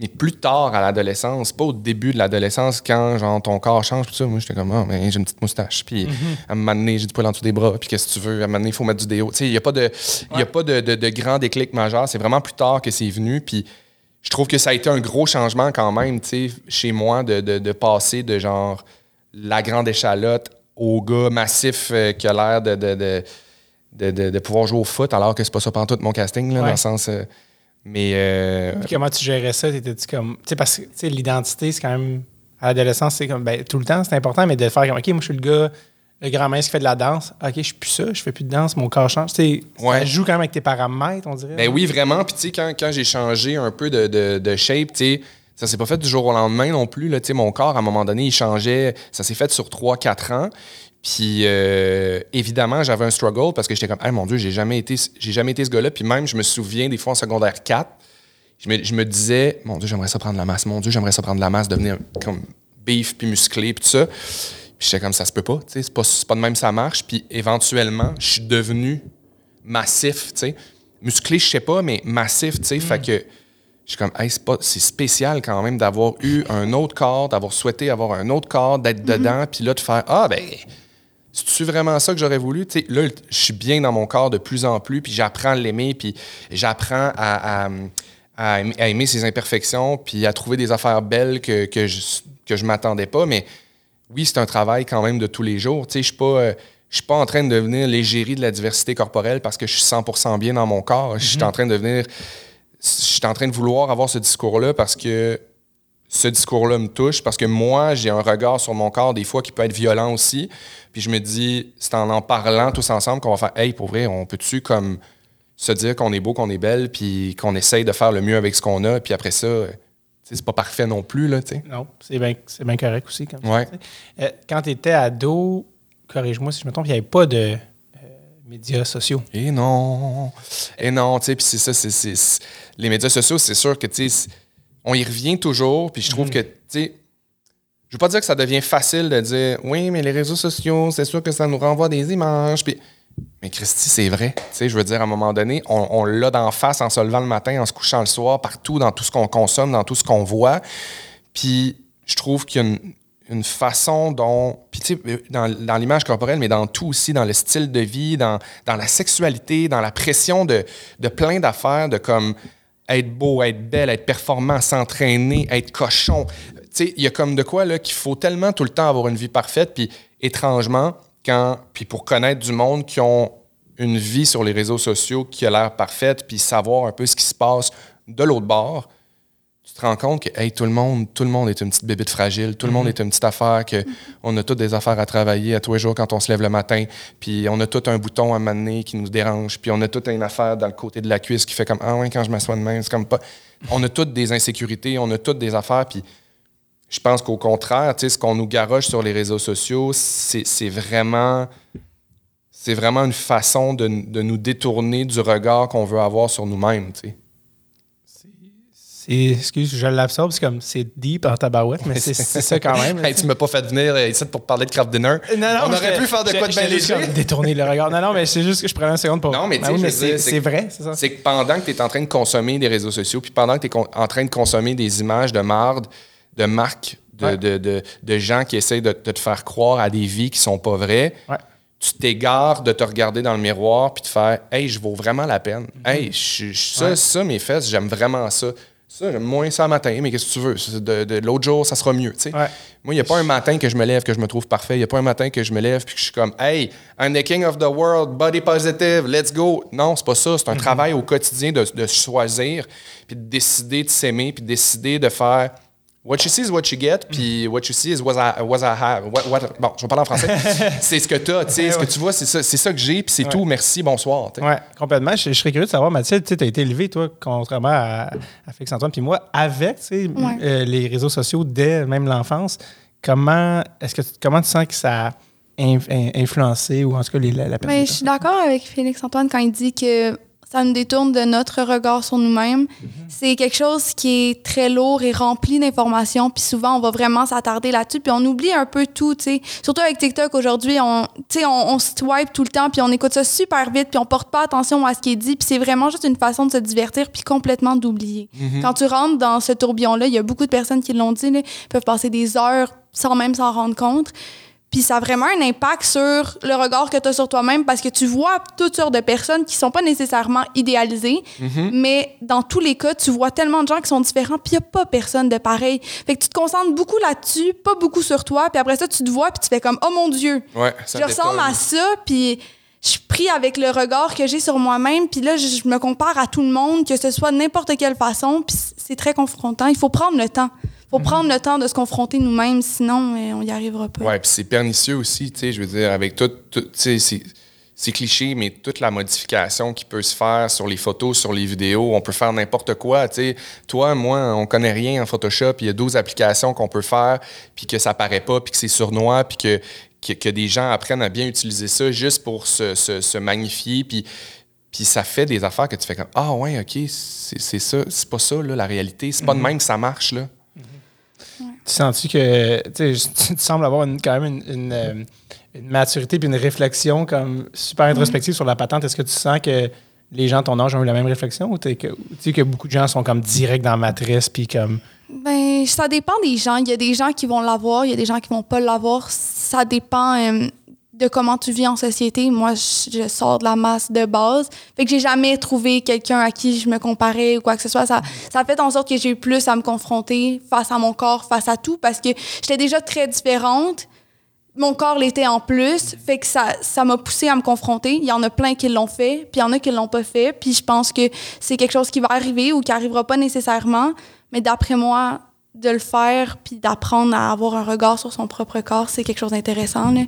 mais, plus tard à l'adolescence, pas au début de l'adolescence, quand genre, ton corps change, tout ça, moi, j'étais comme, ah, mais j'ai une petite moustache. Puis, à un moment donné, j'ai du poil en dessous des bras. Puis, qu'est-ce que tu veux? À un moment donné, il faut mettre du déo. Tu sais, il n'y a pas, de, y a pas de, de, de grand déclic majeur. C'est vraiment plus tard que c'est venu. Puis, je trouve que ça a été un gros changement quand même, tu sais, chez moi, de, de, de passer de genre la grande échalote au gars massif euh, qui a l'air de, de, de, pouvoir jouer au foot, alors que c'est pas ça tout mon casting, là, Ouais. dans le sens. euh, mais. euh, comment tu gérais ça? T'étais-tu comme. Tu sais, parce que l'identité, c'est quand même. À l'adolescence, c'est comme. Ben, tout le temps, c'est important, mais de faire comme. OK, moi, je suis le gars, le grand mince qui fait de la danse. OK, je suis plus ça, je fais plus de danse, mon corps change. Tu sais, Ouais. ça joue quand même avec tes paramètres, on dirait. Ben oui, vraiment. Puis, tu sais, quand, quand j'ai changé un peu de, de, de shape, tu sais, ça s'est pas fait du jour au lendemain non plus. Là, Tu sais, mon corps, à un moment donné, il changeait. Ça s'est fait sur 3-4 ans. Puis, euh, évidemment, j'avais un struggle parce que j'étais comme, hey, mon Dieu, j'ai jamais été, j'ai jamais été ce gars-là. Puis, même, je me souviens des fois en secondaire 4, je me, je me disais, mon Dieu, j'aimerais ça prendre de la masse. Mon Dieu, j'aimerais ça prendre de la masse, devenir comme beef puis musclé puis tout ça. Puis, j'étais comme, ça se peut pas. tu sais, C'est pas, pas de même ça marche. Puis, éventuellement, je suis devenu massif, tu sais. Musclé, je sais pas, mais massif, tu sais. Fait que je suis comme, hey, c'est, pas- c'est spécial quand même d'avoir eu un autre corps, d'avoir souhaité avoir un autre corps, d'être dedans, puis là, de faire, ah, ben, c'est-tu vraiment ça que j'aurais voulu? Là, je suis bien dans mon corps de plus en plus, puis j'apprends à l'aimer, puis j'apprends à, à- à aimer- à aimer ses imperfections, puis à trouver des affaires belles que, que je que je m'attendais pas. Mais oui, c'est un travail quand même de tous les jours. Je suis pas... euh, je suis pas en train de devenir l'égérie de la diversité corporelle parce que je suis 100% bien dans mon corps. Je suis en train de devenir... Je suis en train de vouloir avoir ce discours-là parce que ce discours-là me touche parce que moi, j'ai un regard sur mon corps des fois qui peut être violent aussi. Puis je me dis, c'est en en parlant tous ensemble qu'on va faire, hey, pour vrai, on peut-tu comme se dire qu'on est beau, qu'on est belle, puis qu'on essaye de faire le mieux avec ce qu'on a, puis après ça, c'est pas parfait non plus, là, tu sais. Non, c'est bien correct aussi. Comme Ouais. Euh, quand tu étais ado, corrige-moi si je me trompe, il n'y avait pas de euh, médias sociaux. Et non. Et non, tu sais, puis c'est ça, c'est- les médias sociaux, c'est sûr que, tu sais, on y revient toujours, puis je trouve que, tu sais, je veux pas dire que ça devient facile de dire, oui, mais les réseaux sociaux, c'est sûr que ça nous renvoie des images, puis... Mais Christy, c'est vrai. Tu sais, je veux dire, à un moment donné, on, on l'a d'en face en se levant le matin, en se couchant le soir, partout, dans tout ce qu'on consomme, dans tout ce qu'on voit. Puis je trouve qu'il y a une, une façon dont, puis tu sais, dans, dans l'image corporelle, mais dans tout aussi, dans le style de vie, dans, dans la sexualité, dans la pression de, de plein d'affaires, de comme être beau, être belle, être performant, s'entraîner, être cochon. Il y a comme de quoi là qu'il faut tellement tout le temps avoir une vie parfaite, puis étrangement, quand, puis pour connaître du monde qui ont une vie sur les réseaux sociaux qui a l'air parfaite, puis savoir un peu ce qui se passe de l'autre bord, te rends compte que hey, tout le monde, tout le monde est une petite bébite fragile, tout le monde est une petite affaire que on a toutes des affaires à travailler à tous les jours quand on se lève le matin, puis on a tout un bouton à mener qui nous dérange, puis on a toute une affaire dans le côté de la cuisse qui fait comme ah ouais quand je m'assois de main, c'est comme pas on a toutes des insécurités, on a toutes des affaires puis je pense qu'au contraire, tu sais, ce qu'on nous garoche sur les réseaux sociaux, c'est c'est vraiment c'est vraiment une façon de, de nous détourner du regard qu'on veut avoir sur nous-mêmes, tu sais. Excuse, je l'absorbe, c'est comme, c'est deep en tabarouette, mais c'est, ça quand même. Hey, tu m'as pas fait venir euh, ici pour parler de craft dinner. Non, non, On aurait pu faire de quoi de bien léger. détourner le regard. Non, non, mais c'est juste que je prenais une seconde pour. Non, mais Ben oui, mais c'est, vrai, c'est ça. C'est que pendant que tu es en train de consommer des réseaux sociaux, puis pendant que tu es en train de consommer des images de marde, de marques, de, Ouais. de, de, de gens qui essayent de, te faire croire à des vies qui sont pas vraies, Ouais. tu t'égares de te regarder dans le miroir puis de faire Hey, je vaux vraiment la peine. Hey, je- je- ça, Mm-hmm. Ouais. ça, mes fesses, j'aime vraiment ça. Ça, j'aime moins ça le matin, mais qu'est-ce que tu veux? De, de l'autre jour, ça sera mieux. Ouais. Moi, il n'y a pas un matin que je me lève que je me trouve parfait. Il n'y a pas un matin que je me lève puis que je suis comme Hey, I'm the king of the world, body positive, let's go. Non, c'est pas ça. C'est un travail au quotidien de, de choisir puis de décider de s'aimer puis de décider de faire. What you see is what you get, puis what you see is what I, what I have. What- what- bon, je vais parler en français. (laughs) c'est ce que tu as, tu sais, ce que tu vois, c'est ça, c'est ça que j'ai, puis c'est tout. Merci, bonsoir. Ouais, complètement. Je, je serais curieux de savoir, Mathilde, tu as été élevé, toi, contrairement à, à Félix-Antoine, puis moi, avec tu sais, Ouais. euh, les réseaux sociaux dès même l'enfance. Comment, est-ce que, tu- comment tu sens que ça a in- in- influencé, ou en tout cas les, la, la Ben, je suis d'accord avec Félix-Antoine quand il dit que ça nous détourne de notre regard sur nous-mêmes. C'est quelque chose qui est très lourd et rempli d'informations. Puis souvent, on va vraiment s'attarder là-dessus. Puis on oublie un peu tout, tu sais. Surtout avec TikTok aujourd'hui, on, on, on swipe tout le temps, puis on écoute ça super vite, puis on porte pas attention à ce qui est dit. Puis c'est vraiment juste une façon de se divertir, puis complètement d'oublier. Quand tu rentres dans ce tourbillon-là, il y a beaucoup de personnes qui l'ont dit, là, peuvent passer des heures sans même s'en rendre compte. Puis ça a vraiment un impact sur le regard que tu as sur toi-même parce que tu vois toutes sortes de personnes qui sont pas nécessairement idéalisées, mais dans tous les cas, tu vois tellement de gens qui sont différents, puis il n'y a pas personne de pareil. Fait que tu te concentres beaucoup là-dessus, pas beaucoup sur toi, puis après ça, tu te vois, puis tu fais comme « Oh mon Dieu! Ouais, Je ressemble à ça, puis je suis pris avec le regard que j'ai sur moi-même, puis là, je me compare à tout le monde, que ce soit de n'importe quelle façon, puis c'est très confrontant. Il faut prendre le temps. Il faut prendre le temps de se confronter nous-mêmes, sinon euh, on n'y arrivera pas. Ouais, puis c'est pernicieux aussi, tu sais, je veux dire, avec tout, tout- tu sais, c'est- c'est cliché, mais toute la modification qui peut se faire sur les photos, sur les vidéos, on peut faire n'importe quoi, tu sais. Toi, moi, on connaît rien en Photoshop, il y a 12 applications qu'on peut faire, puis que ça paraît pas, puis que c'est sournois, puis que, que, que des gens apprennent à bien utiliser ça juste pour se, se- se magnifier, puis... Puis ça fait des affaires que tu fais comme Ah ouais, ok, c'est c'est ça, c'est pas ça là, la réalité. C'est pas de même que ça marche là. Tu sens-tu que (laughs) tu, sembles avoir une- quand même une, une, euh, une maturité puis une réflexion comme super introspective sur la patente? Est-ce que tu sens que les gens de ton âge ont eu la même réflexion ou tu sais que beaucoup de gens sont comme direct dans la matrice puis comme. Ben, ça dépend des gens. Il y a des gens qui vont l'avoir, il y a des gens qui vont pas l'avoir. Ça dépend euh, de comment tu vis en société. Moi, je, sors de la masse de base. Fait que j'ai jamais trouvé quelqu'un à qui je me comparais ou quoi que ce soit. Ça, ça a fait en sorte que j'ai eu plus à me confronter face à mon corps, face à tout, parce que j'étais déjà très différente. Mon corps l'était en plus, fait que ça ça m'a poussé à me confronter. Il y en a plein qui l'ont fait, puis il y en a qui l'ont pas fait. Puis je pense que c'est quelque chose qui va arriver ou qui arrivera pas nécessairement. Mais d'après moi, de le faire puis d'apprendre à avoir un regard sur son propre corps, c'est quelque chose d'intéressant. là.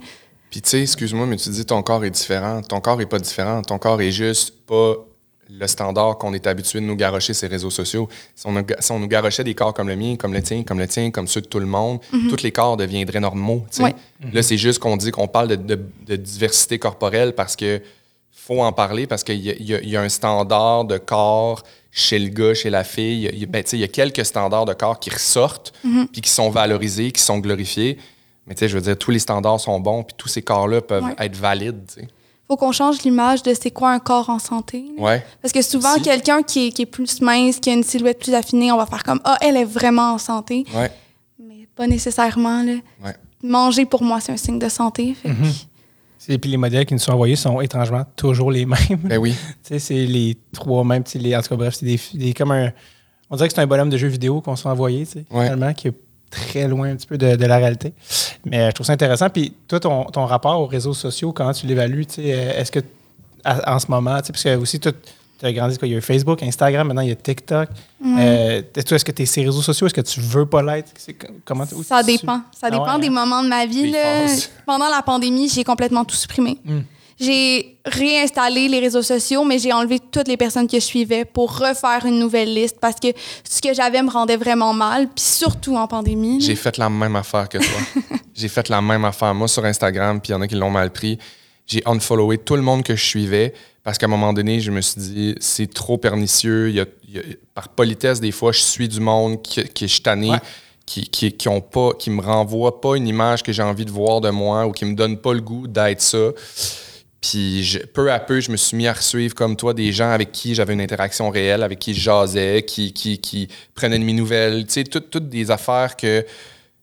Puis tu sais, excuse-moi, mais tu dis ton corps est différent. Ton corps est pas différent. Ton corps est juste pas le standard qu'on est habitué de nous garrocher ces réseaux sociaux. Si on, a- si on nous garrochait des corps comme le mien, comme le tien, comme le tien, comme ceux de tout le monde, tous les corps deviendraient normaux. Là, c'est juste qu'on dit qu'on parle de, de- de diversité corporelle parce que faut en parler parce qu'il y, a- y y un standard de corps chez le gars, chez la fille. Il y a- ben, tu sais, il y a quelques standards de corps qui ressortent, puis qui sont valorisés, qui sont glorifiés. Mais tu sais, je veux dire, tous les standards sont bons, puis tous ces corps-là peuvent Ouais. être valides. tu sais. Faut qu'on change l'image de c'est quoi un corps en santé. là. Ouais. Parce que souvent, Si. quelqu'un qui est, qui est plus mince, qui a une silhouette plus affinée, on va faire comme Ah, elle est vraiment en santé. Ouais. Mais pas nécessairement. Là. Ouais. Manger, pour moi, c'est un signe de santé. Fait que- Et puis les modèles qui nous sont envoyés sont étrangement toujours les (laughs) mêmes. Ben oui. Tu sais, c'est les trois mêmes. tu sais, Les, en tout cas, bref, c'est des, des- comme un. On dirait que c'est un bonhomme de jeu vidéo qu'on s'est envoyé, tu sais, Ouais. finalement, qui est très loin un petit peu de, de la réalité. Mais euh, je trouve ça intéressant. Puis toi, ton, ton rapport aux réseaux sociaux, comment tu l'évalues? tu sais, euh, Est-ce que à- en ce moment, tu sais, parce que aussi, tu as grandi, quoi, il y a eu Facebook, Instagram, maintenant il y a TikTok. Euh, toi, est-ce que tu es ces réseaux sociaux? Est-ce que tu veux pas l'être? Comment, Ça tu- dépend. Ça Ah dépend ouais, des hein? moments de ma vie. Là. Pendant la pandémie, j'ai complètement tout supprimé. J'ai réinstallé les réseaux sociaux, mais j'ai enlevé toutes les personnes que je suivais pour refaire une nouvelle liste parce que ce que j'avais me rendait vraiment mal, puis surtout en pandémie. J'ai fait la même affaire que toi. (laughs) j'ai fait la même affaire. Moi, sur Instagram, puis il y en a qui l'ont mal pris. J'ai unfollowé tout le monde que je suivais parce qu'à un moment donné, je me suis dit, c'est trop pernicieux. Il y a- il y a- par politesse, des fois, je suis du monde qui, qui est chitané, Ouais. qui, qui, qui ont pas, qui me renvoie pas une image que j'ai envie de voir de moi ou qui me donne pas le goût d'être ça. Puis je- peu à peu, je me suis mis à suivre comme toi des gens avec qui j'avais une interaction réelle, avec qui je jasais, qui, qui, qui prenaient de mes nouvelles. Tu sais, toutes, toutes des affaires que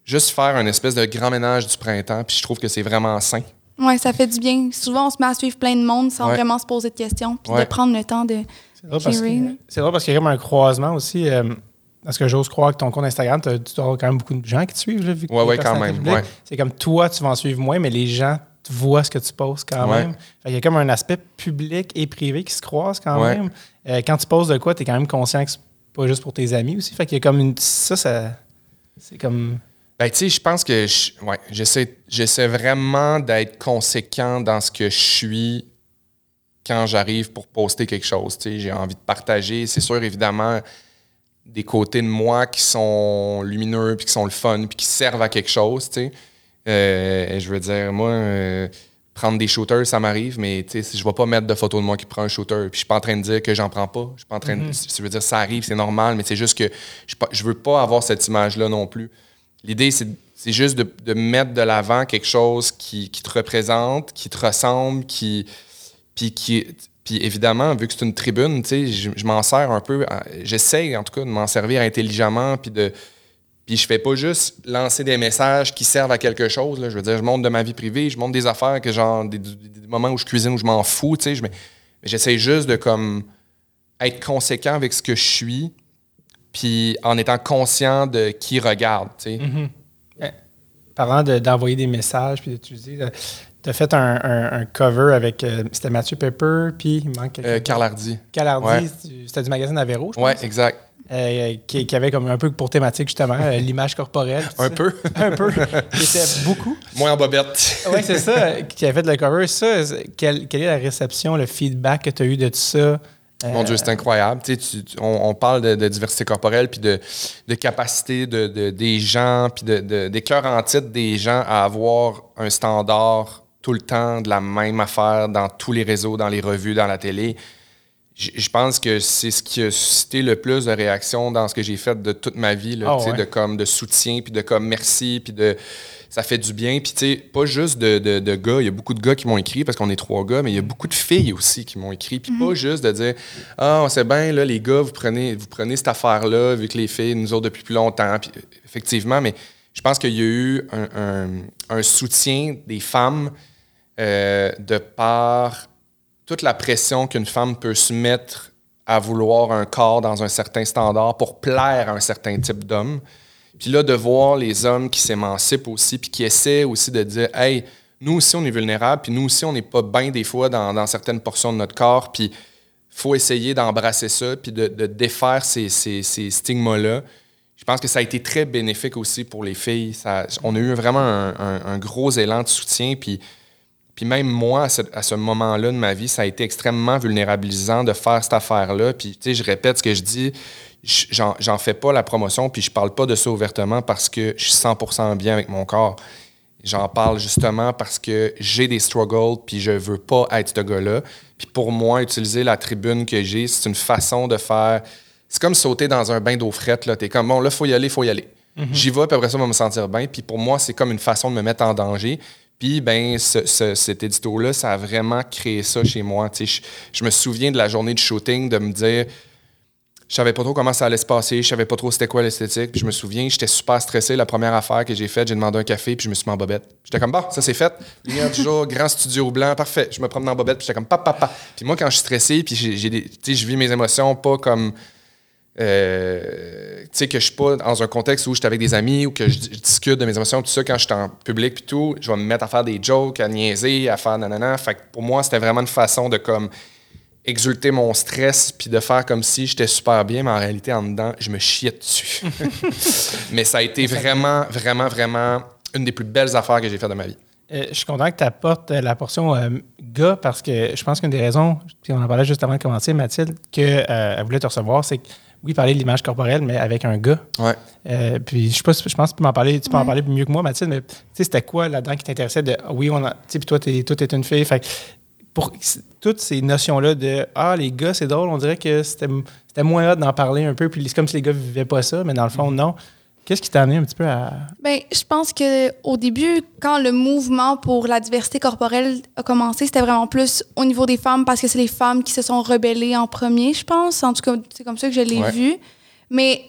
juste faire un espèce de grand ménage du printemps. Puis je trouve que c'est vraiment sain. Ouais, ça fait du bien. Souvent, on se met à suivre plein de monde sans Ouais. vraiment se poser de questions, puis Ouais. de prendre le temps de. C'est drôle, parce que- drôle qu'il y a comme un croisement aussi. euh, parce que j'ose croire que ton compte Instagram, tu avoir quand même beaucoup de gens qui te suivent. Vu que Ouais, quand même. C'est comme toi, tu vas en suivre moins, mais les gens te voient ce que tu postes quand Ouais. même. Qu'il y a comme un aspect public et privé qui se croisent quand Ouais. même. Euh, quand tu poses de quoi, tu es quand même conscient que c'est pas juste pour tes amis aussi. Fait qu'il y a comme une. Ça, ça. C'est comme. Ben, tu sais, je pense que je- ouais, j'essaie, j'essaie vraiment d'être conséquent dans ce que je suis quand j'arrive pour poster quelque chose. Tu sais, j'ai envie de partager. C'est sûr, évidemment, des côtés de moi qui sont lumineux, puis qui sont le fun, puis qui servent à quelque chose. Tu sais. Euh, je veux dire, moi, euh, prendre des shooters, ça m'arrive, mais tu sais, si je ne vais pas mettre de photos de moi qui prend un shooter. Puis je suis pas en train de dire que j'en prends pas. Je suis pas en train de. Je veux dire, ça arrive, c'est normal, mais c'est juste que je je veux pas avoir cette image-là non plus. L'idée, c'est c'est juste de, de mettre de l'avant quelque chose qui, qui te représente, qui te ressemble, qui. Puis, qui, puis évidemment, vu que c'est une tribune, tu sais, je, je m'en sers un peu. J'essaie, en tout cas, de m'en servir intelligemment, puis de. Puis je fais pas juste lancer des messages qui servent à quelque chose. Là. Je veux dire, je montre de ma vie privée, je montre des affaires que genre des, moments où je cuisine où je m'en fous, tu sais. je- Mais, mais j'essaie juste de comme être conséquent avec ce que je suis, puis en étant conscient de qui regarde, tu sais. Parlant de- d'envoyer des messages puis d'utiliser. Tu as fait un, un- un cover avec. euh, C'était Mathieu Pepper, puis il manque. Euh, Carl Hardy. Carl Hardy, Ouais. c'était du magazine Avero, je pense. Ouais, exact. Euh, qui, qui avait comme un peu pour thématique justement euh, (laughs) l'image corporelle. Un ça. peu. (laughs) un peu. Qui était beaucoup. Moins en bobette. Oui, c'est ça, euh, (laughs) qui a fait le cover. Ça, quelle, quelle est la réception, le feedback que tu as eu de tout ça? Euh, Mon Dieu, c'est incroyable. Tu on, on parle de, de diversité corporelle, puis de, de capacité de, de- des gens, puis de, de, des cœurs en titre des gens à avoir un standard tout le temps de la même affaire dans tous les réseaux, dans les revues, dans la télé. Je pense que c'est ce qui a suscité le plus de réactions dans ce que j'ai fait de toute ma vie, là, Ah ouais. de comme de soutien, puis de comme merci, puis de ça fait du bien. Puis tu sais, pas juste de, de- de gars, il y a beaucoup de gars qui m'ont écrit parce qu'on est trois gars, mais il y a beaucoup de filles aussi qui m'ont écrit. Puis pas juste de dire ah on sait bien là les gars vous prenez vous prenez cette affaire là vu que les filles nous autres depuis plus longtemps. Puis effectivement, mais je pense qu'il y a eu un, un- un soutien des femmes euh, de par toute la pression qu'une femme peut se mettre à vouloir un corps dans un certain standard pour plaire à un certain type d'homme. Puis là, de voir les hommes qui s'émancipent aussi, puis qui essaient aussi de dire Hey, nous aussi, on est vulnérables, puis nous aussi, on n'est pas bien des fois dans, certaines portions de notre corps, puis faut essayer d'embrasser ça, puis de, défaire ces, stigmas-là. Je pense que ça a été très bénéfique aussi pour les filles. On a eu vraiment un, gros élan de soutien, puis même moi, à ce, moment-là de ma vie, ça a été extrêmement vulnérabilisant de faire cette affaire-là. Puis, tu sais, je répète ce que je dis, j'en fais pas la promotion, puis je parle pas de ça ouvertement parce que je suis 100% bien avec mon corps. J'en parle justement parce que j'ai des struggles, puis je veux pas être ce gars-là. Puis pour moi, utiliser la tribune que j'ai, c'est une façon de faire. C'est comme sauter dans un bain d'eau frette. Là. T'es comme, bon, là, faut y aller, faut y aller. J'y vais, puis après ça, on va me sentir bien. Puis pour moi, c'est comme une façon de me mettre en danger. Puis, ben, ce- ce- cet édito-là, ça a vraiment créé ça chez moi. Je, je me souviens de la journée de shooting, de me dire, je savais pas trop comment ça allait se passer, je savais pas trop c'était quoi l'esthétique. Puis je me souviens, j'étais super stressé. La première affaire que j'ai faite, j'ai demandé un café, puis je me suis mis en bobette. J'étais comme, bon, ça c'est fait. Lumière du jour, grand studio blanc, parfait. Je me promène en bobette, puis j'étais comme, papa, papa. Puis moi, quand je suis stressé, puis j'ai, je vis mes émotions pas comme. Euh, tu sais, que je suis pas dans un contexte où je suis avec des amis ou que je, je discute de mes émotions, tout ça, quand je suis en public puis tout, je vais me mettre à faire des jokes, à niaiser, à faire nanana. Fait que pour moi, c'était vraiment une façon de comme exulter mon stress puis de faire comme si j'étais super bien, mais en réalité, en dedans, je me chiais dessus. (laughs) (laughs) mais ça a été vraiment, vraiment, vraiment une des plus belles affaires que j'ai faites de ma vie. Euh, je suis content que tu apportes euh, la portion euh, gars parce que je pense qu'une des raisons, puis on en parlait juste avant de commencer, Mathilde, qu'elle voulait te recevoir, c'est que oui, parler de l'image corporelle, mais avec un gars. Ouais. Euh, puis je sais pas, si- je pense que tu peux m'en parler, tu peux en parler mieux que moi, Mathilde, mais tu sais, c'était quoi là-dedans qui t'intéressait de ah oui, on a. Tu sais, puis toi, t'es, toi, t'es une fille. Fait que pour toutes ces notions-là de Ah, les gars, c'est drôle, on dirait que c'était, c'était moins hot d'en parler un peu, puis c'est comme si les gars vivaient pas ça, mais dans le fond, non. Qu'est-ce qui t'a amené un petit peu à. Ben, je pense que au début, quand le mouvement pour la diversité corporelle a commencé, c'était vraiment plus au niveau des femmes parce que c'est les femmes qui se sont rebellées en premier, je pense. En tout cas, c'est comme ça que je l'ai Ouais. vu. Mais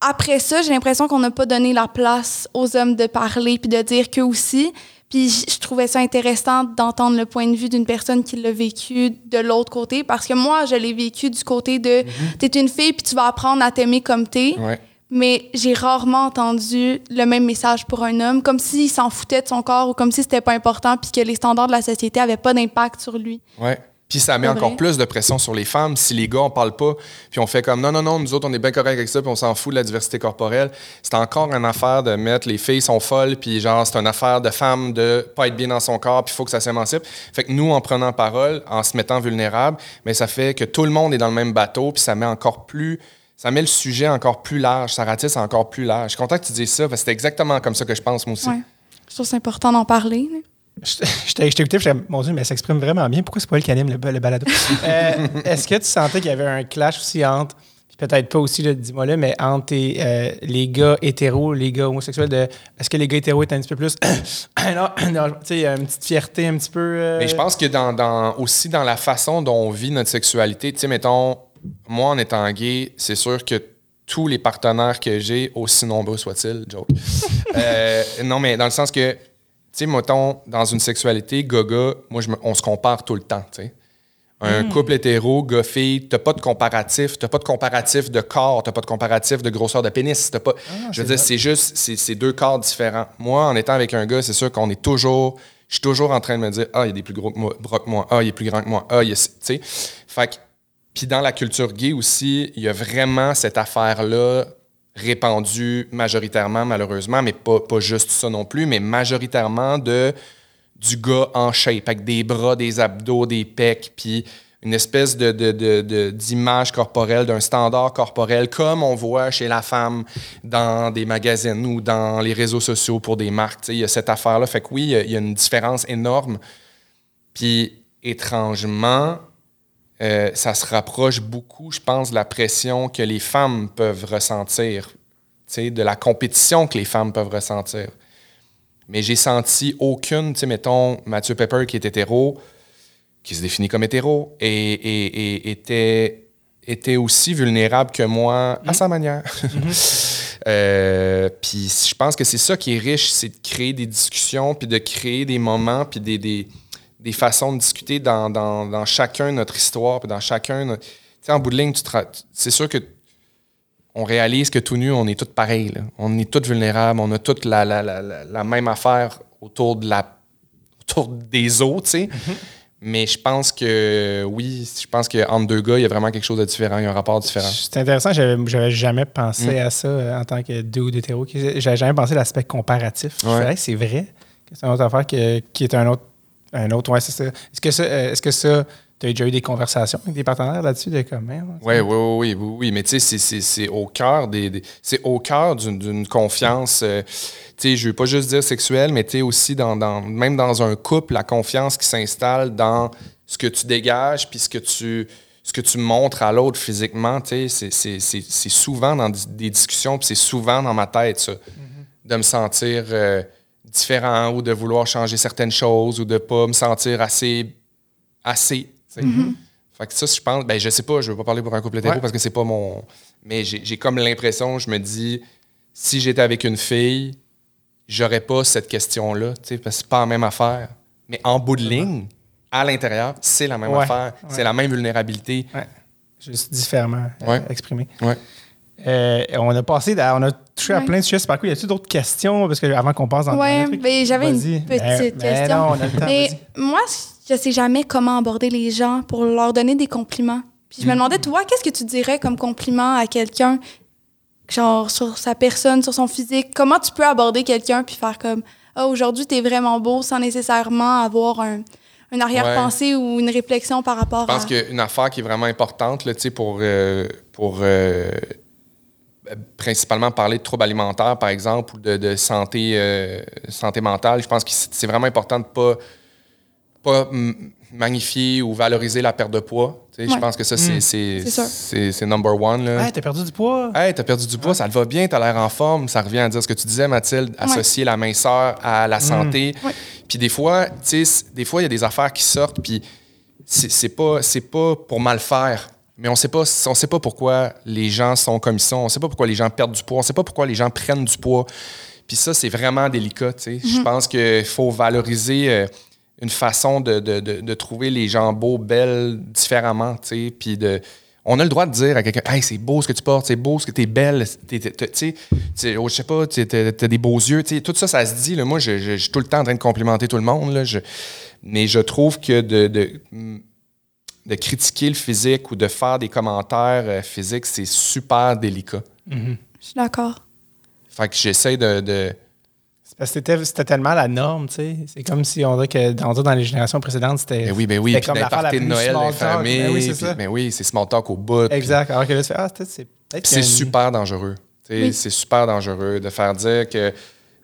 après ça, j'ai l'impression qu'on n'a pas donné la place aux hommes de parler puis de dire qu'eux aussi. Puis je trouvais ça intéressant d'entendre le point de vue d'une personne qui l'a vécu de l'autre côté parce que moi, je l'ai vécu du côté de t'es une fille puis tu vas apprendre à t'aimer comme t'es Ouais. Mais j'ai rarement entendu le même message pour un homme, comme s'il s'en foutait de son corps ou comme si c'était pas important puis que les standards de la société avaient pas d'impact sur lui. Ouais. Puis ça met encore plus de pression sur les femmes. Si les gars, on parle pas, puis on fait comme non, non, non, nous autres, on est bien corrects avec ça, puis on s'en fout de la diversité corporelle. C'est encore une affaire de mettre les filles sont folles, puis genre, c'est une affaire de femme de pas être bien dans son corps, puis il faut que ça s'émancipe. Fait que nous, en prenant parole, en se mettant vulnérable, mais ça fait que tout le monde est dans le même bateau, puis ça met encore plus. Ça met le sujet encore plus large, ça ratisse encore plus large. Je suis content que tu dises ça, parce que c'est exactement comme ça que je pense, moi aussi. Ouais. Je trouve que c'est important d'en parler. Je je t'ai je mon Dieu, mais elle s'exprime vraiment bien. Pourquoi c'est pas elle qui anime le, le balado? (laughs) Euh, est-ce que tu sentais qu'il y avait un clash aussi entre, puis peut-être pas aussi, dis-moi là, mais entre tes, euh, les gars hétéros, les gars homosexuels, de, est-ce que les gars hétéros étaient un petit peu plus. (coughs) non, non, tu sais, il y a une petite fierté un petit peu. euh, Mais je pense que dans, dans- aussi dans la façon dont on vit notre sexualité, tu sais, mettons, moi en étant gay, c'est sûr que tous les partenaires que j'ai, aussi nombreux soient-ils, joke. (laughs) Euh, non, mais dans le sens que, tu sais, mettons, dans une sexualité, gars-gars, moi, je me- on se compare tout le temps, tu sais. Un couple hétéro, gars-fille, t'as pas de comparatif, t'as pas de comparatif de corps, t'as pas de comparatif de grosseur de pénis, t'as pas... je veux dire, c'est juste, c'est deux corps différents. Moi, en étant avec un gars, c'est sûr qu'on est toujours... Je suis toujours en train de me dire, ah, il est des plus gros que moi, bras que moi, ah, il est plus grand que moi, ah, il est... Tu sais, fait que... Puis dans la culture gay aussi, il y a vraiment cette affaire-là répandue majoritairement, malheureusement, mais pas, pas juste ça non plus, mais majoritairement de du gars en shape, avec des bras, des abdos, des pecs, puis une espèce de, d'image corporelle, d'un standard corporel, comme on voit chez la femme dans des magazines ou dans les réseaux sociaux pour des marques. Il y a cette affaire-là. Fait que oui, il y, a une différence énorme. Puis étrangement, euh, ça se rapproche beaucoup, je pense, de la pression que les femmes peuvent ressentir, de la compétition que les femmes peuvent ressentir. Mais j'ai senti aucune, tu sais, mettons, Mathieu Pepper qui est hétéro, qui se définit comme hétéro, et, et- et était, était aussi vulnérable que moi à sa manière. (laughs) Euh, puis je pense que c'est ça qui est riche, c'est de créer des discussions, puis de créer des moments, puis des, des, des façons de discuter dans, dans, dans chacun notre histoire, puis dans chacun... notre- Tu sais, en bout de ligne, tu c'est sûr que on réalise que tout nu, on est tous pareils. là. On est tous vulnérables, on a toutes la, la, la, la- la même affaire autour, de la, autour des autres, tu sais. Mais je pense que, oui, je pense qu'entre deux gars, il y a vraiment quelque chose de différent, il y a un rapport différent. C'est intéressant, j'avais, jamais pensé Mm. à ça euh, en tant que dude hétéro. J'avais jamais pensé à l'aspect comparatif. Ouais. c'est vrai que c'est une autre affaire que- qui est un autre. Un autre, ouais, c'est ça. Est-ce que ça, euh, est-ce que ça tu as déjà eu des conversations avec des partenaires là-dessus de comme, Oui, oui, oui, oui, oui, oui. Mais tu sais, c'est- au cœur des, des- c'est au cœur d'une- confiance. euh, tu sais, je veux pas juste dire sexuelle, mais tu sais aussi dans, dans- même dans un couple, la confiance qui s'installe dans ce que tu dégages, puis ce que tu ce que tu montres à l'autre physiquement, tu sais, c'est- c'est c'est- c'est souvent dans des discussions, puis c'est souvent dans ma tête ça, de me sentir euh, différent ou de vouloir changer certaines choses ou de pas me sentir assez assez. sais. Fait que ça, je pense, ben je sais pas, je veux pas parler pour un couple hétéro Ouais. parce que c'est pas mon. Mais j'ai comme l'impression, je me dis, si j'étais avec une fille, j'aurais pas cette question-là, parce que c'est pas la même affaire. Mais en bout de ligne, à l'intérieur, c'est la même Ouais. affaire. Ouais. C'est la même vulnérabilité. Juste différemment euh, Ouais. Euh, on a passé, à- on a touché à plein de sujets. C'est par quoi? Y a-t-il d'autres questions? Parce que avant qu'on passe dans Ouais, le truc. ben, j'avais une petite Ben- ben question. non, on a le temps, Mais moi, je sais jamais comment aborder les gens pour leur donner des compliments. Puis je me demandais, toi, qu'est-ce que tu dirais comme compliment à quelqu'un, genre sur sa personne, sur son physique? Comment tu peux aborder quelqu'un puis faire comme, ah, aujourd'hui, t'es vraiment beau sans nécessairement avoir un, un arrière-pensée ou une réflexion par rapport Je pense à. qu'une affaire qui est vraiment importante là, tu sais, pour, euh, pour euh, principalement parler de troubles alimentaires, par exemple, ou de, de santé, euh, santé mentale, je pense que c'est vraiment important de ne pas, pas magnifier ou valoriser la perte de poids. Tu sais, Je pense que ça, c'est c'est number one. Là. Hey, t'as perdu du poids? Hey, t'as perdu du poids, ça te va bien, t'as l'air en forme. Ça revient à dire ce que tu disais, Mathilde, associer la minceur à la santé. Ouais. Puis des fois, des fois, il y a des affaires qui sortent, puis c'est c'est pas, c'est pas pour mal faire. Mais on sait pas, on sait pas pourquoi les gens sont comme ils sont. On sait pas pourquoi les gens perdent du poids. On sait pas pourquoi les gens prennent du poids. Puis ça, c'est vraiment délicat, tu sais. Je pense qu'il faut valoriser euh, une façon de, de- de- de trouver les gens beaux, belles, différemment, tu sais. Puis de... On a le droit de dire à quelqu'un, hey, c'est beau ce que tu portes, c'est beau ce que t'es belle, t'es- t'es- t'es- tu sais, tu oh, je sais pas, t'as t'as des beaux yeux, tu tout ça, ça se dit. Là. Moi, je, je- je suis tout le temps en train de complimenter tout le monde, là. Je- mais je trouve que de, de, de critiquer le physique ou de faire des commentaires euh, physiques, c'est super délicat. Je suis d'accord. Fait que j'essaie de, de- C'est parce que c'était c'était tellement la norme, tu sais. C'est comme si on dirait que dans, dans les générations précédentes, c'était. Ben oui, ben oui, puis comme la de Noël, les talk. familles. Ben oui, c'est ça. ben oui, c'est small talk au bout. puis- Exact. Alors que là, tu fais, ah, peut-être c'est peut-être. C'est une- super dangereux. Tu sais, Oui. C'est super dangereux de faire dire que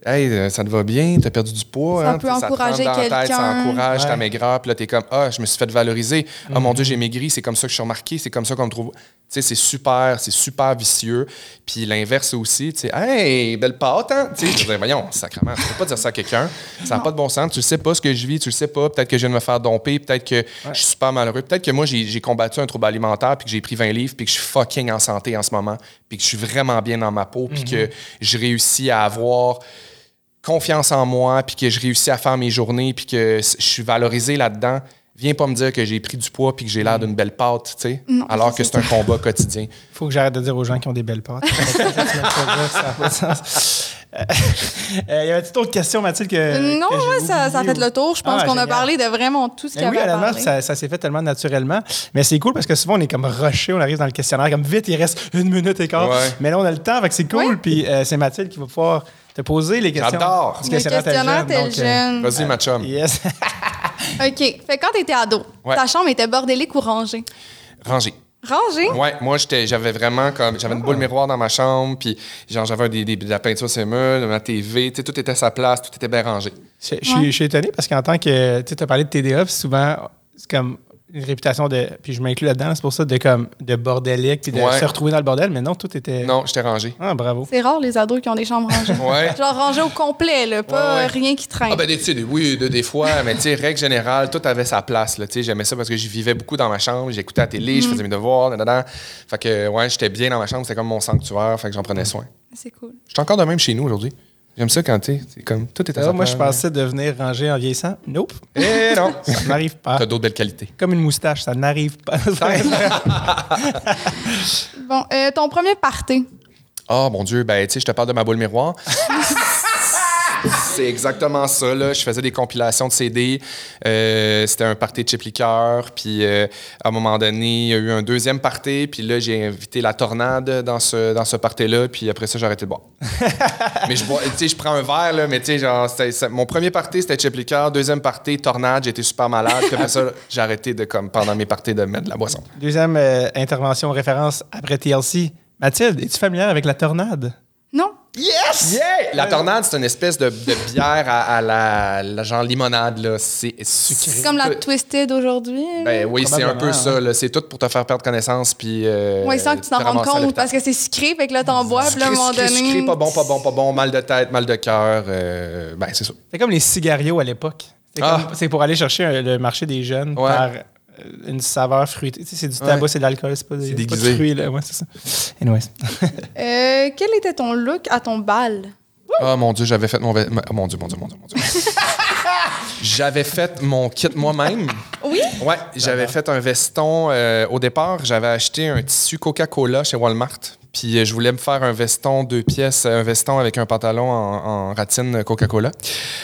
Hey, euh, ça te va bien, t'as perdu du pois. Ça hein, peut encourager dans la tête, Ça quelqu'un. encourage ta Ouais. maigreur. Puis là, t'es comme, ah, je me suis fait valoriser. Ah, Mhm. mon Dieu, j'ai maigri. C'est comme ça que je suis remarqué. C'est comme ça qu'on me trouve. Tu sais, c'est super, c'est super vicieux. Puis l'inverse aussi, tu sais, hey, belle pâte, hein? Tu sais, je veux dire, voyons, sacrément, tu peux pas dire ça à quelqu'un. Ça n'a pas de bon sens. Tu le sais pas ce que je vis, tu le sais pas. Peut-être que je viens de me faire domper. Peut-être que je suis super malheureux. Peut-être que moi, j'ai j'ai combattu un trouble alimentaire, puis que j'ai pris 20 livres, puis que je suis fucking en santé en ce moment, puis que je suis vraiment bien dans ma peau, puis que je réussis à avoir confiance en moi, puis que je réussis à faire mes journées, puis que je suis valorisé là-dedans, viens pas me dire que j'ai pris du poids puis que j'ai l'air d'une belle pâte, tu sais, alors que c'est un combat quotidien. faut que j'arrête de dire aux gens qui ont des belles (laughs) a sens. Euh, (laughs) euh, y avait-tu d'autres questions, Mathilde? Que, non, que ouais, ça, ça a fait ou- le tour. Je pense Ah, qu'on a parlé de vraiment tout ce qu'il y avait oui, à parler. ça, ça s'est fait tellement naturellement. Mais c'est cool parce que souvent, on est comme rushé, on arrive dans le questionnaire, comme vite, il reste une minute et quart. Ouais. Mais là, on a le temps, fait que c'est cool. Puis euh, c'est Mathilde qui va pouvoir te poser les questions? J'adore. Le questionnaire donc, euh, jeune. Vas-y, ma chum. Yes. (laughs) OK. Fait que quand t'étais ado, Ouais. ta chambre était bordélique ou rangée? Rangé. Rangée? Ouais, moi j'étais, j'avais vraiment comme, j'avais une boule miroir dans ma chambre, puis genre j'avais des, des- de la peinture sur murs, ma TV, tu sais, tout était à sa place, tout était bien rangé. Je, je suis- je suis étonné parce qu'en tant que. Tu sais, as parlé de TDA, puis souvent, c'est comme une réputation de. Puis je m'inclus là-dedans, c'est pour ça, de comme de bordélique, puis de Ouais. se retrouver dans le bordel, mais non, tout était. Non, j'étais rangé. Ah, bravo. C'est rare les ados qui ont des chambres rangées. (laughs) Ouais. Genre rangées au complet, là, pas Ouais, ouais. rien qui traîne. Ah ben des, tu sais, des- oui, de- des fois, mais tu sais, règle générale, tout avait sa place. Là, tu sais, j'aimais ça parce que j'y vivais beaucoup dans ma chambre, j'écoutais la télé, je faisais mes devoirs, dadada. Fait que ouais, j'étais bien dans ma chambre, c'était comme mon sanctuaire, fait que j'en prenais soin. C'est cool. J'étais encore de même chez nous aujourd'hui. J'aime ça quand c'est comme tout est à Ah, sa moi, je pensais devenir rangé en vieillissant. Nope. Eh non! (laughs) Ça n'arrive pas. T'as d'autres belles qualités. Comme une moustache, ça n'arrive pas. (laughs) Bon, euh, ton premier party. Oh mon Dieu, ben tu sais, je te parle de ma boule miroir. (laughs) C'est exactement ça. Là. Je faisais des compilations de CD. Euh, c'était un party de chip liqueur. Puis euh, à un moment donné, il y a eu un deuxième party. Puis là, j'ai invité la tornade dans ce, dans ce party-là. Puis après ça, j'ai arrêté de boire. (laughs) mais je bois, tu sais, je prends un verre, là, mais tu sais, genre, mon premier party, c'était chip liqueur. Deuxième party, tornade. J'étais super malade. Puis après ça, (laughs) j'ai arrêté de, comme, pendant mes parties de mettre de la boisson. Deuxième euh, intervention référence après TLC. Mathilde, es-tu familière avec la tornade? Non? Yes! Yeah! La tornade, c'est une espèce de, de bière à, à la, la genre limonade. là. C'est C'est comme la Twisted aujourd'hui. Ben oui, c'est un peu ça. là. C'est tout pour te faire perdre connaissance. Puis. Euh, oui, sans que tu t'en te rendes compte parce que c'est sucré, fait que là, t'en bois, puis là, à un moment Sucré, donné. sucré, pas bon, pas bon, pas bon, mal de tête, mal de cœur. euh, ben, c'est ça. C'est comme les cigarios à l'époque. C'est Ah. pour aller chercher un- le marché des jeunes Ouais. par euh, une saveur fruitée. Tu sais, c'est du tabac, Ouais. c'est de l'alcool, c'est pas, des- C'est pas de fruits. Là. Ouais, c'est ça. Anyways. (laughs) Euh, quel était ton look à ton bal? Oh mon Dieu, j'avais fait mon. ve- Oh, mon Dieu, mon Dieu, mon Dieu, mon Dieu. (laughs) j'avais fait mon kit moi-même. Oui? Ouais, j'avais fait un veston. euh, au départ, j'avais acheté un tissu Coca-Cola chez Walmart. Puis euh, je voulais me faire un veston deux pièces, un veston avec un pantalon en, en ratine Coca-Cola.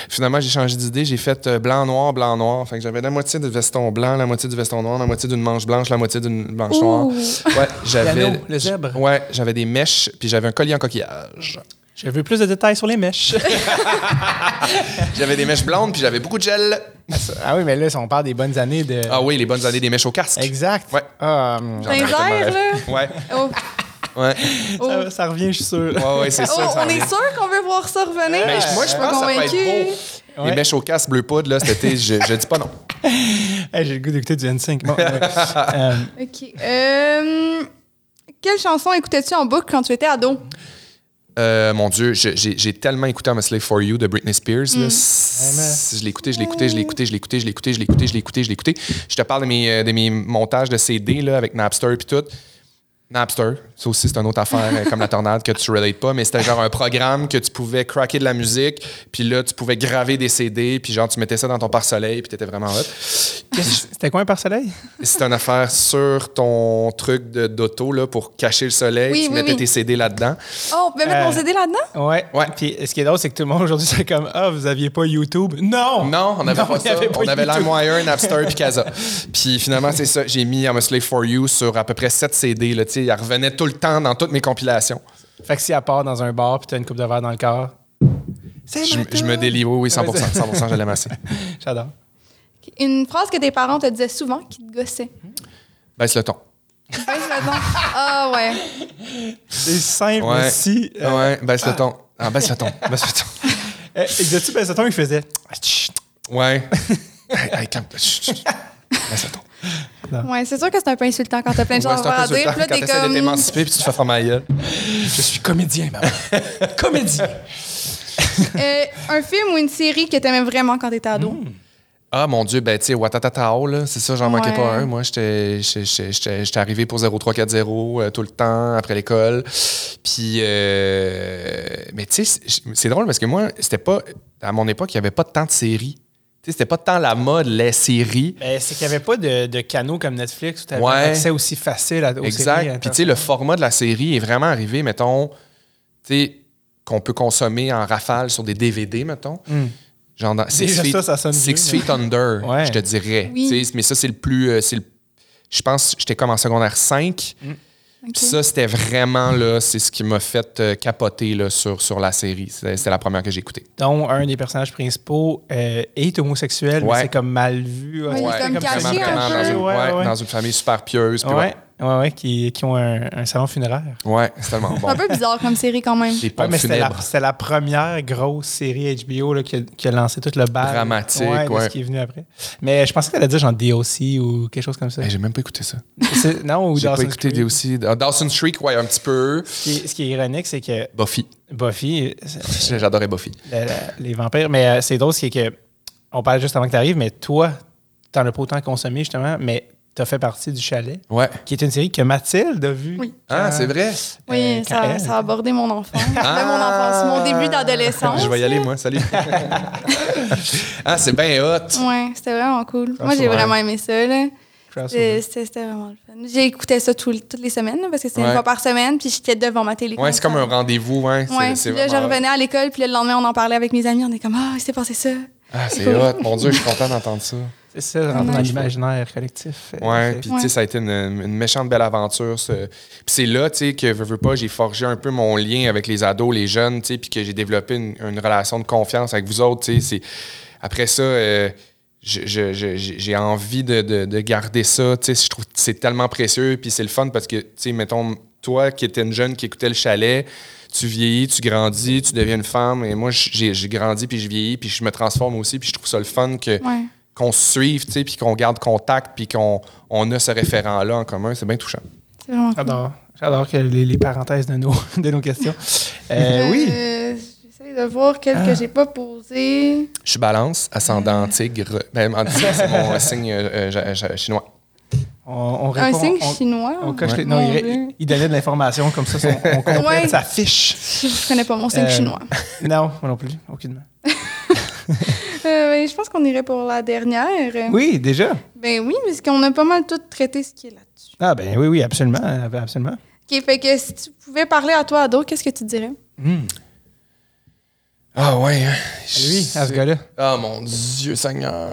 Finalement, j'ai changé d'idée. J'ai fait euh, blanc-noir, blanc-noir. Fait que j'avais la moitié du veston blanc, la moitié du veston noir, la moitié d'une manche blanche, la moitié d'une manche noire. Ouais, j'avais. Le zèbre. Ouais, j'avais des mèches, puis j'avais un collier en coquillage. Je veux plus de détails sur les mèches. (laughs) (laughs) J'avais des mèches blondes, puis j'avais beaucoup de gel. ah oui, mais là, si on parle des bonnes années de. Ah oui, les bonnes années des mèches au casque. Exact. Ouais. Verre, là? Ouais, Oh. Ouais. Oh. ça, ça revient, je suis sûr. Ouais, ouais, c'est Oh, on est sûr qu'on veut voir ça revenir? Ben, moi, je suis pense que ça être beau. Ouais. Les mèches au casque bleu poudre, là, cet été, je, je dis pas non. (laughs) Hey, J'ai le goût d'écouter du N5. Bon, ouais. (laughs) Euh, OK. Euh, quelle chanson écoutais-tu en boucle quand tu étais ado? Euh, mon Dieu, j'ai tellement écouté I'm a Slave for You de Britney Spears. là. C- Je l'ai écouté, je l'ai écouté, je l'ai écouté, je l'ai écouté, je l'ai écouté, je l'ai écouté, je l'ai écouté, je l'ai écouté. Je te parle de mes, de mes montages de CD là, avec Napster et tout. Napster, ça aussi, c'est une autre affaire euh, comme la tornade que tu relates pas, mais c'était genre un programme que tu pouvais craquer de la musique, puis là, tu pouvais graver des CD, puis genre, tu mettais ça dans ton pare-soleil, puis t'étais vraiment hot. C'était quoi un par soleil? C'est une affaire sur ton truc de- d'auto là, pour cacher le soleil. Oui, tu oui, mettais oui. tes CD là-dedans. Oh, on pouvait mettre Euh, mon CD là-dedans? Ouais. Ouais. Puis ce qui est drôle, c'est que tout le monde aujourd'hui, c'est comme Ah, vous aviez pas YouTube? Non! Non, on n'avait Non, pas ça. avait pas on avait. LimeWire, Napster puis Casa. (laughs) Puis finalement, c'est ça. J'ai mis I'm a Slave for You sur à peu près 7 CD. Là, tu sais, elle revenait tout le temps dans toutes mes compilations. Fait que si elle part dans un bar puis t'as une coupe de verre dans le corps, c'est Je, je me délie, oui, oui, 100%. Ouais, 100%, je l'aime assez. (laughs) J'adore. Une phrase que tes parents te disaient souvent qui te gossait? Baisse le ton. Baisse le ton. Ah ouais. C'est simple Ouais. aussi. Euh, Ouais, baisse le ton. Ah, baisse le ton. Baisse le ton. euh, Exatu Bensetton, il faisait Ah, chut. Ouais. (laughs) hey, hey, calme. Chut, chut. Baisse le ton. Ouais, c'est sûr que c'est un peu insultant quand t'as plein de Ouais, un à dire. Puis là, t'es t'essaies de t'émanciper puis tu te fais faire ma gueule. Je suis comédien, maman. (laughs) comédien. Euh, un film ou une série que t'aimais vraiment quand t'étais ado? Ah mon Dieu, ben tu sais, Watatatao, là, c'est ça, j'en manquais pas un. Moi, j'étais arrivé pour 0340 euh, tout le temps après l'école. Puis, euh, mais tu sais, c'est- c'est drôle parce que moi, c'était pas, à mon époque, il y avait pas tant de séries. Tu sais, c'était pas tant la mode, les séries. Ben, c'est qu'il n'y avait pas de, de canaux comme Netflix où tu avais Ouais. un accès aussi facile à, aux séries. Exact. Puis tu sais, le format de la série est vraiment arrivé, mettons, tu sais, qu'on peut consommer en rafale sur des DVD, mettons. Hmm. Genre dans Six Feet, ça, ça sonne Six vieux, Feet Under, Ouais. (laughs) je te dirais. Oui. Mais ça, c'est le plus. euh, c'est le- Je pense que j'étais comme en secondaire 5. Puis ça, c'était vraiment, là, c'est ce qui m'a fait euh, capoter là, sur, sur la série. C'est- C'était la première que j'ai écoutée. dont un des personnages principaux euh, est homosexuel, mais Ouais. c'est comme mal vu. Ouais, il est comme caché vraiment, un vraiment peu. dans, une, Ouais, ouais, ouais. dans une famille super pieuse. puis Ouais, ouais, ouais, qui, qui ont un, un salon funéraire. Ouais, ouais c'est tellement bon. un peu bizarre comme série quand même. Les Ouais, pompes mais c'était la, funèbres. c'était la première grosse série HBO là, qui, a, qui a lancé tout le bal. Dramatique, ouais, de ouais. ce qui est venu après. Mais je pensais que t'allais dire genre DOC ou quelque chose comme ça. Hey, j'ai même pas écouté ça. C'est- non, ou J'ai pas Dawson's écouté Creek. aussi. Dawson's Street, ouais, un petit peu. Ce qui, est, ce qui est ironique, c'est que Buffy. Buffy, c'est- J'adorais Buffy. la- la- les vampires, mais euh, c'est drôle, c'est que on parlait juste avant que tu arrives, mais toi, t'en as pas autant consommé justement, mais t'as fait partie du chalet, Ouais. qui est une série que Mathilde a vue. Oui. Ah, quand- c'est vrai? Oui, Euh, quand ça, a abordé mon enfance. (laughs) Ah! Mon enfance, mon début d'adolescence. Je vais y aller, moi. Salut. (laughs) ah, c'est bien hot. Ouais, c'était vraiment cool. Moi, j'ai vraiment aimé ça. Là. C'était vraiment le fun. J'écoutais ça tout- toutes les semaines parce que c'était Ouais. une fois par semaine, puis j'étais devant ma télé. Ouais, c'est comme un rendez-vous, ouais. c'est- Ouais, puis là, je revenais à l'école, puis le lendemain, on en parlait avec mes amis. On est comme, ah, il s'est passé ça. Ah, c'est hot. Mon Dieu, je suis content d'entendre ça. C'est ça, rentrer dans Ouais. l'imaginaire collectif. Euh, Ouais, puis tu sais, ça a été une, une méchante belle aventure. Puis c'est là, tu sais, que veux, veux pas, j'ai forgé un peu mon lien avec les ados, les jeunes, tu sais, puis que j'ai développé une, une relation de confiance avec vous autres, tu sais. Après ça, euh, j'ai envie de, de- de garder ça, tu sais, je trouve que c'est tellement précieux, puis c'est le fun parce que, tu sais, mettons, toi qui étais une jeune qui écoutait le chalet, tu vieillis, tu grandis, tu deviens une femme, et moi, j'ai j'ai grandi, puis je vieillis, puis je me transforme aussi, puis je trouve ça le fun que Ouais. Qu'on se suive, tu sais, puis qu'on garde contact, puis qu'on on a ce référent-là en commun, c'est bien touchant. C'est vraiment cool. J'adore. J'adore que les, les parenthèses de nos, (laughs) de nos questions. Euh, oui. Euh, J'essaie de voir quel Ah. que j'ai pas posé. Je suis balance, ascendant tigre. Ben, c'est mon (laughs) signe euh, chinois. On, on Un signe on, chinois. on coche Ouais. les- non, il, donnait de l'information comme ça, on, on complète Ouais. sa fiche. Je, je connais pas mon signe Euh, chinois. (laughs) Non, moi non plus, aucunement. Euh, ben, je pense qu'on irait pour la dernière. Oui, déjà. Ben oui, parce qu'on a pas mal tout traité ce qui est là-dessus. Ah ben oui, oui, absolument, absolument. OK, fait que si tu pouvais parler à toi, ado, qu'est-ce que tu dirais? Hmm. Ah ouais, hein. À lui, à ce gars-là. Ah mon Dieu Seigneur.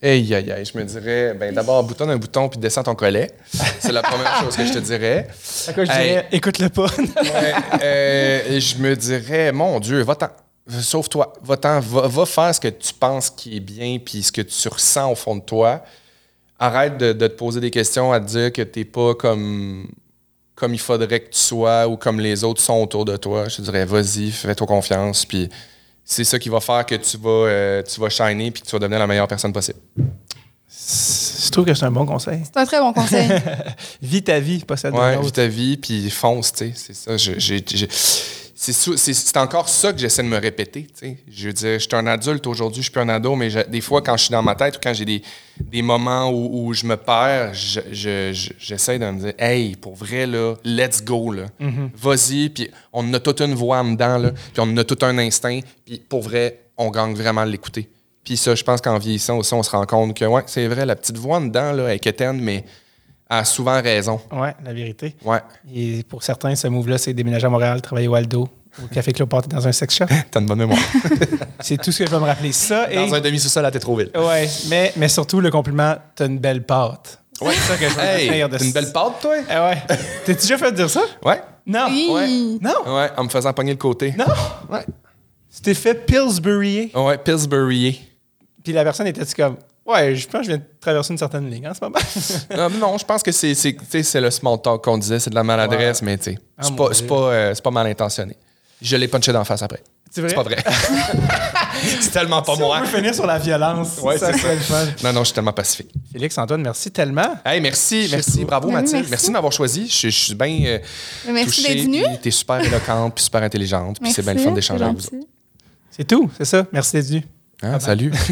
Aïe, aïe, aïe, je me dirais, ben d'abord, boutonne un bouton puis descends ton collet. C'est la première chose que je te dirais. À quoi je Hey. dirais, écoute-le pas. Ouais, euh, et je me dirais, mon Dieu, va-t'en. Sauve-toi. Va-t'en. Va, va faire ce que tu penses qui est bien puis ce que tu ressens au fond de toi. Arrête de, de te poser des questions à te dire que t'es pas comme, comme il faudrait que tu sois ou comme les autres sont autour de toi. Je te dirais, vas-y, fais-toi confiance. Puis c'est ça qui va faire que tu vas, euh, tu vas shiner puis que tu vas devenir la meilleure personne possible. Je trouve que c'est un bon conseil. C'est un très bon conseil. (laughs) Vis ta vie, pas celle de Ouais, vis ta vie, puis fonce, tu sais. C'est ça. je- j'ai- j'ai- c'est encore ça que j'essaie de me répéter. Je veux dire, je suis un adulte aujourd'hui, je suis plus un ado, mais je- des fois, quand je suis dans ma tête ou quand j'ai des, des moments où, où je me perds, je- je- je- j'essaie de me dire, hey, pour vrai, là, let's go, là. Vas-y, puis on a toute une voix en dedans, là, puis on a tout un instinct, puis pour vrai, on gagne vraiment à l'écouter. Puis ça, je pense qu'en vieillissant aussi, on se rend compte que, ouais, c'est vrai, la petite voix en dedans, là, elle est quétaine, mais a souvent raison. Ouais, la vérité. Ouais. Et pour certains, ce move-là, c'est déménager à Montréal, travailler au Aldo, au Café Cléopâtre dans un sex shop. (laughs) T'as une bonne mémoire. (laughs) C'est tout ce que je vais me rappeler. Ça et. Dans un demi-sous-sol à Tétroville. Ouais, mais, mais surtout le compliment, t'as une belle pâte. Ouais. C'est ça que je veux Hey, de t'as une belle pâte, toi? Ah ouais. T'es-tu déjà fait dire ça? Ouais. Non. Oui. Ouais. Non? Ouais, en me faisant pogner le côté. Non? Ouais. Tu t'es fait Pillsbury. Ouais, Pillsbury. Puis la personne était-tu comme, ouais, je pense que je viens de traverser une certaine ligne en ce moment. non, non, je pense que c'est, c'est, tu sais, c'est le small talk qu'on disait, c'est de la maladresse, mais tu sais, Ah, c'est, pas, pas, euh, c'est pas mal intentionné. Je l'ai punché d'en face après. C'est vrai? C'est pas vrai. (laughs) c'est tellement pas Si moi. on peut finir sur la violence. Ouais, ça c'est serait le fun. Non, non, je suis tellement pacifique. Félix, Antoine, merci tellement. Hey, merci, Je merci, bravo Ben Mathilde. merci. Merci. de m'avoir choisi. Je, je suis bien euh, Merci touché, d'être venu. puis T'es super éloquente, puis super intelligente, puis c'est bien le fun d'échanger avec vous. C'est tout, c'est ça. Merci d'être venu. Hein, salut. (laughs)